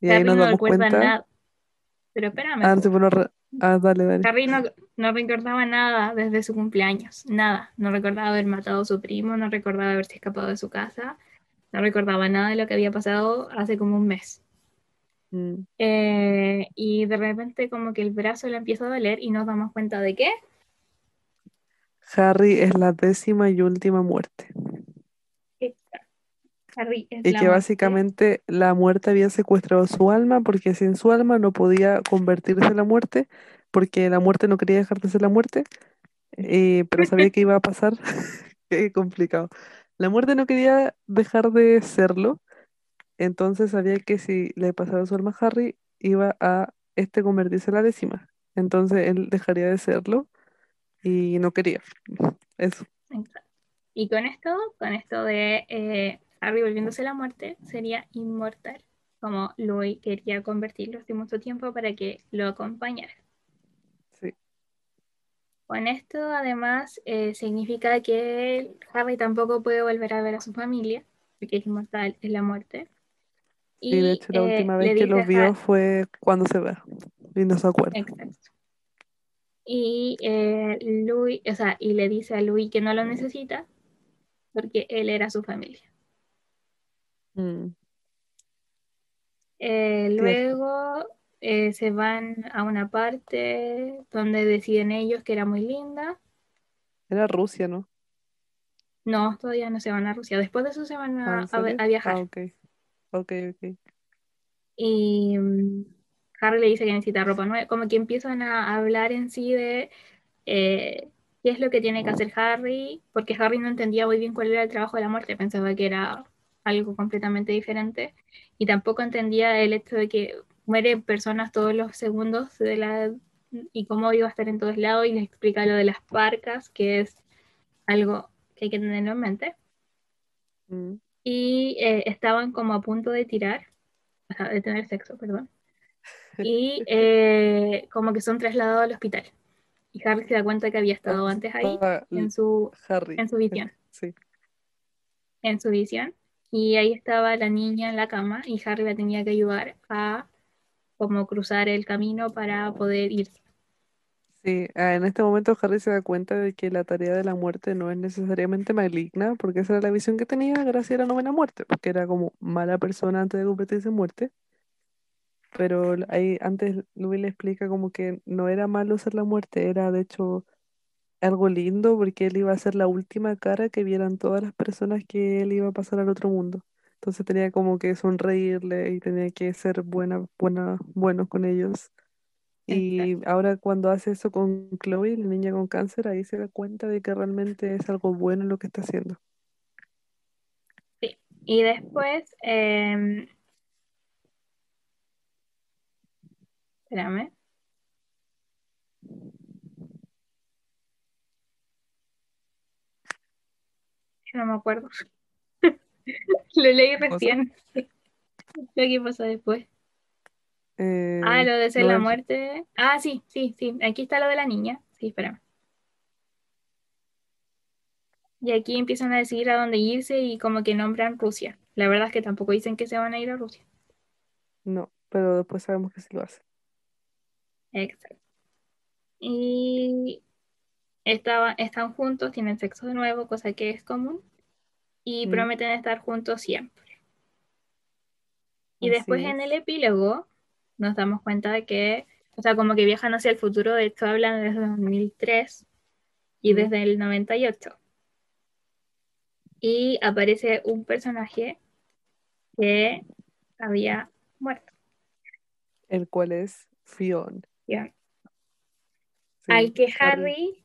Y ahí nos no damos cuenta. Nada. Pero espérame. Ah, Ah, Harry no, no, recordaba nada desde su cumpleaños, nada. No recordaba haber matado a su primo, no recordaba haberse escapado de su casa, no recordaba nada de lo que había pasado hace como un mes. Mm. Eh, y de repente como que el brazo le empieza a doler y nos damos cuenta de qué. Harry es la décima y última muerte y que básicamente la muerte había secuestrado su alma porque sin su alma no podía convertirse en la muerte porque la muerte no quería dejar de ser la muerte, eh, pero sabía que iba a pasar. Qué complicado. La muerte no quería dejar de serlo, entonces sabía que si le pasaba su alma a Harry, iba a este convertirse en la décima. Entonces él dejaría de serlo y no quería. Eso. Y con esto, con esto de eh, Harry volviéndose la muerte sería inmortal, como Louis quería convertirlo hace mucho tiempo para que lo acompañara. Sí. Con esto, además, eh, significa que Harry tampoco puede volver a ver a su familia, porque es inmortal en la muerte. Y de hecho, la eh, última vez que los vio fue cuando se ve, y no se acuerda. Exacto. Y, eh, Louis, o sea, y le dice a Louis que no lo necesita porque él era su familia. Mm. Eh, luego eh, se van a una parte donde deciden ellos que era muy linda. Era Rusia, ¿no? No, todavía no se van a Rusia. Después de eso se van a, ah, viajar. Ah, ok. Ok, ok. Y mm, Harry le dice que necesita ropa nueva. Como que empiezan a hablar en sí de eh, qué es lo que tiene que hacer Harry, porque Harry no entendía muy bien cuál era el trabajo de la muerte. Pensaba que era algo completamente diferente. Y tampoco entendía el hecho de que mueren personas todos los segundos de la, y cómo iba a estar en todos lados. Y les explica lo de las parcas, que es algo que hay que tener en mente. Mm. Y eh, estaban como a punto de tirar, o sea, de tener sexo, perdón. Y eh, como que son trasladados al hospital. Y Harry se da cuenta que había estado antes ahí, en su, en su visión. Sí. En su visión y ahí estaba la niña en la cama y Harry la tenía que ayudar a como cruzar el camino para poder irse. Sí, ah, en este momento Harry se da cuenta de que la tarea de la muerte no es necesariamente maligna, porque esa era la visión que tenía gracias a la novena muerte, porque era como mala persona antes de convertirse en muerte. Pero ahí antes Louis le explica como que no era malo ser la muerte, era de hecho algo lindo porque él iba a ser la última cara que vieran todas las personas que él iba a pasar al otro mundo. Entonces tenía como que sonreírle y tenía que ser buena, buena, bueno con ellos. Y ahora cuando hace eso con Chloe, la niña con cáncer, ahí se da cuenta de que realmente es algo bueno lo que está haciendo. Sí, y después, eh... espérame. No me acuerdo. lo leí recién. lo que pasa después. Eh, ah, lo de ser la muerte. Ah, sí, sí, sí. Aquí está lo de la niña. Sí, espera. Y aquí empiezan a decir a dónde irse y como que nombran Rusia. La verdad es que tampoco dicen que se van a ir a Rusia. No, pero después sabemos que sí lo hace. Exacto. Y estaba, están juntos, tienen sexo de nuevo, cosa que es común, y Mm, prometen estar juntos siempre. Y así después en es. el epílogo nos damos cuenta de que, o sea, como que viajan hacia el futuro, de hecho hablan desde 2003 y Mm, desde el 98. Y aparece un personaje que había muerto. El cual es Fion. ¿ya? Sí, Al que Harry. Harry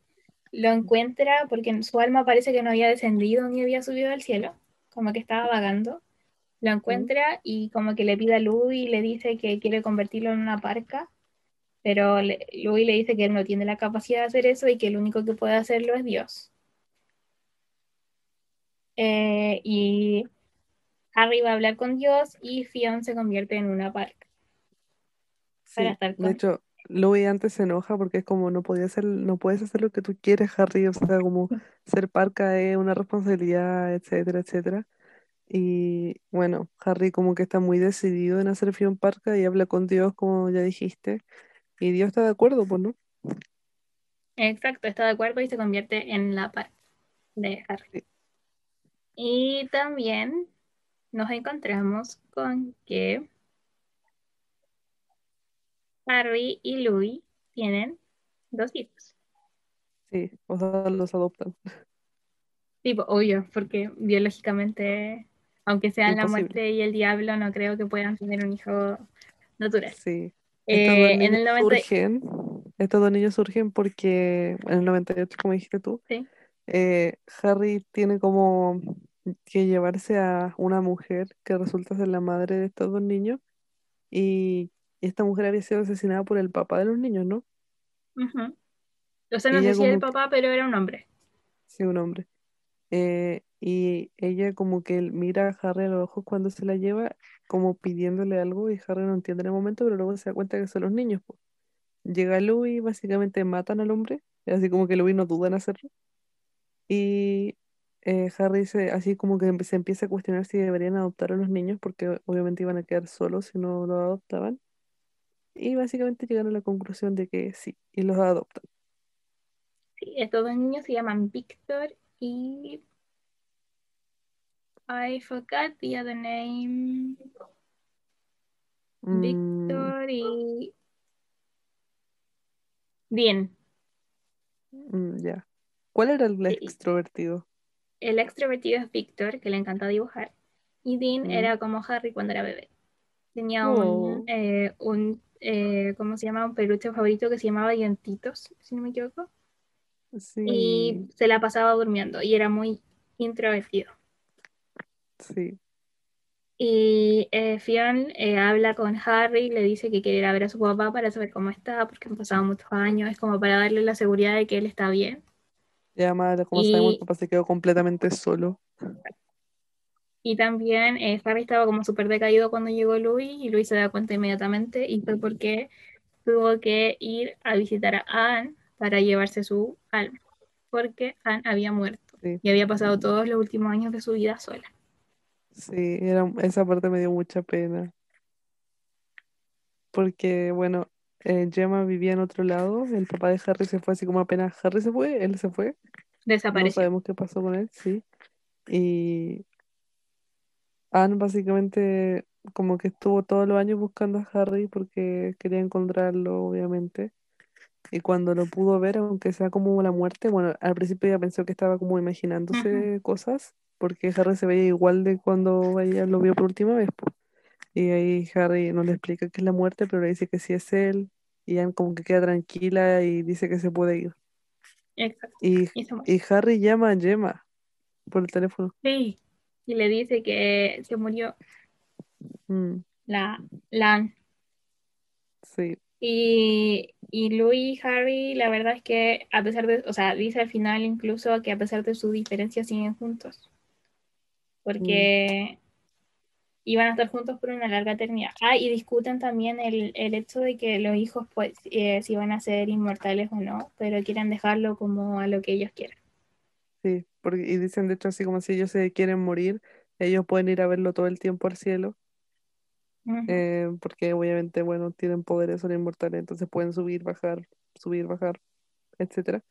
lo encuentra porque en su alma parece que no había descendido ni había subido al cielo, como que estaba vagando. Lo encuentra y como que le pide a Louis y le dice que quiere convertirlo en una parca, pero le, Louis le dice que él no tiene la capacidad de hacer eso y que el único que puede hacerlo es Dios. Eh, y Harry va a hablar con Dios y Fion se convierte en una parca para estar de con hecho, Louis antes se enoja porque es como no podía hacer, no puedes hacer lo que tú quieres, Harry, o sea, como ser parca es una responsabilidad, etcétera, etcétera. Y bueno, Harry como que está muy decidido en hacer Fion Parca y habla con Dios, como ya dijiste, y Dios está de acuerdo, pues, ¿no? Exacto, está de acuerdo y se convierte en la parca de Harry. Sí, Y también nos encontramos con que Harry y Louis tienen dos hijos. sí, o sea, los adoptan. Tipo, obvio, porque biológicamente, aunque sean la muerte y el diablo, no creo que puedan tener un hijo natural. Sí. Estos dos Eh, en niños el 90, surgen, estos dos niños surgen porque en el 98, como dijiste tú, sí, eh, Harry tiene como que llevarse a una mujer que resulta ser la madre de estos dos niños y esta mujer había sido asesinada por el papá de los niños, ¿no? O sea, Y no sé si era el papá, pero era un hombre. sí, un hombre. Eh, y ella como que mira a Harry a los ojos cuando se la lleva, como pidiéndole algo y Harry no entiende en el momento, pero luego se da cuenta que son los niños. po. Llega Louis, básicamente matan al hombre, así como que Louis no duda en hacerlo. Y eh, Harry se, así como que se empieza a cuestionar si deberían adoptar a los niños porque obviamente iban a quedar solos si no los adoptaban. Y básicamente llegaron a la conclusión de que sí, y los adoptan. Sí, estos dos niños se llaman Victor y I forgot the other name. Mm, Victor y Dean. mm, ya. ¿Cuál era el extrovertido? El extrovertido es Victor, que le encanta dibujar. Y Dean Mm. era como Harry cuando era bebé. Tenía un, Oh, eh, un eh, ¿cómo se llama? Un peluche favorito que se llamaba Dientitos, si no me equivoco. Y sí, se la pasaba durmiendo y era muy introvertido. sí, Y eh, Fionn eh, habla con Harry, le dice que quiere ir a ver a su papá para saber cómo está, porque han pasado muchos años, es como para darle la seguridad de que él está bien. y además, como sabemos, el Y, papá se quedó completamente solo. Y también eh, Harry estaba como súper decaído cuando llegó Louis y Louis se da cuenta inmediatamente y fue porque tuvo que ir a visitar a Anne para llevarse su alma, porque Anne había muerto Sí, y había pasado todos los últimos años de su vida sola. sí, era, esa parte me dio mucha pena. Porque, bueno, eh, Gemma vivía en otro lado, el papá de Harry se fue así como apenas Harry se fue, él se fue, no Desapareció. sabemos qué pasó con él, sí. Y Anne básicamente como que estuvo todos los años buscando a Harry porque quería encontrarlo, obviamente. Y cuando lo pudo ver, aunque sea como la muerte, bueno, al principio ella pensó que estaba como imaginándose cosas, porque Harry se veía igual de cuando ella lo vio por última vez, po. Y ahí Harry no le explica qué es la muerte, pero le dice que sí es él, y Anne como que queda tranquila y dice que se puede ir. Exacto. Y, y Harry llama a Gemma por el teléfono. Sí. Y le dice que se murió Mm, la, la Anne. sí, Y, y Louis y Harry, la verdad es que a pesar de, o sea, dice al final incluso que a pesar de su diferencia siguen juntos, mm, porque iban a estar juntos por una larga eternidad. Ah, y discuten también el, el hecho de que los hijos, pues, eh, si van a ser inmortales o no, pero quieren dejarlo como a lo que ellos quieran. Sí. Porque, y dicen de hecho así como si ellos se quieren morir, ellos pueden ir a verlo todo el tiempo al cielo, eh, porque obviamente, bueno, tienen poderes, son inmortales, entonces pueden subir, bajar, subir, bajar, etcétera.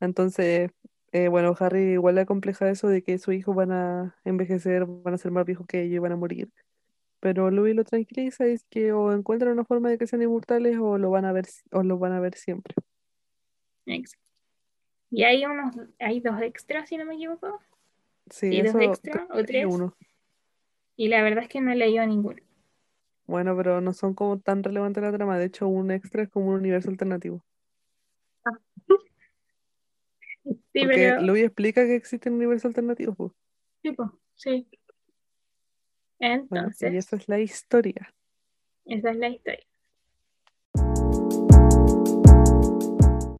Entonces, eh, bueno, Harry igual le acompleja eso de que sus hijos van a envejecer, van a ser más viejos que ellos y van a morir. Pero Louis lo tranquiliza y es que o encuentran una forma de que sean inmortales o lo van a ver, o lo van a ver siempre. Exacto. Y hay unos, hay dos extras, si no me equivoco. Sí, ¿Y dos eso extra creo o tres? uno. Y la verdad es que no he leído ninguno. Bueno, pero no son como tan relevantes a la trama. De hecho, un extra es como un universo alternativo. Sí, Porque pero. Louis explica que existen universos alternativos, pues. Sí, po, sí. Bueno, y Entonces, esa es la historia. esa es la historia.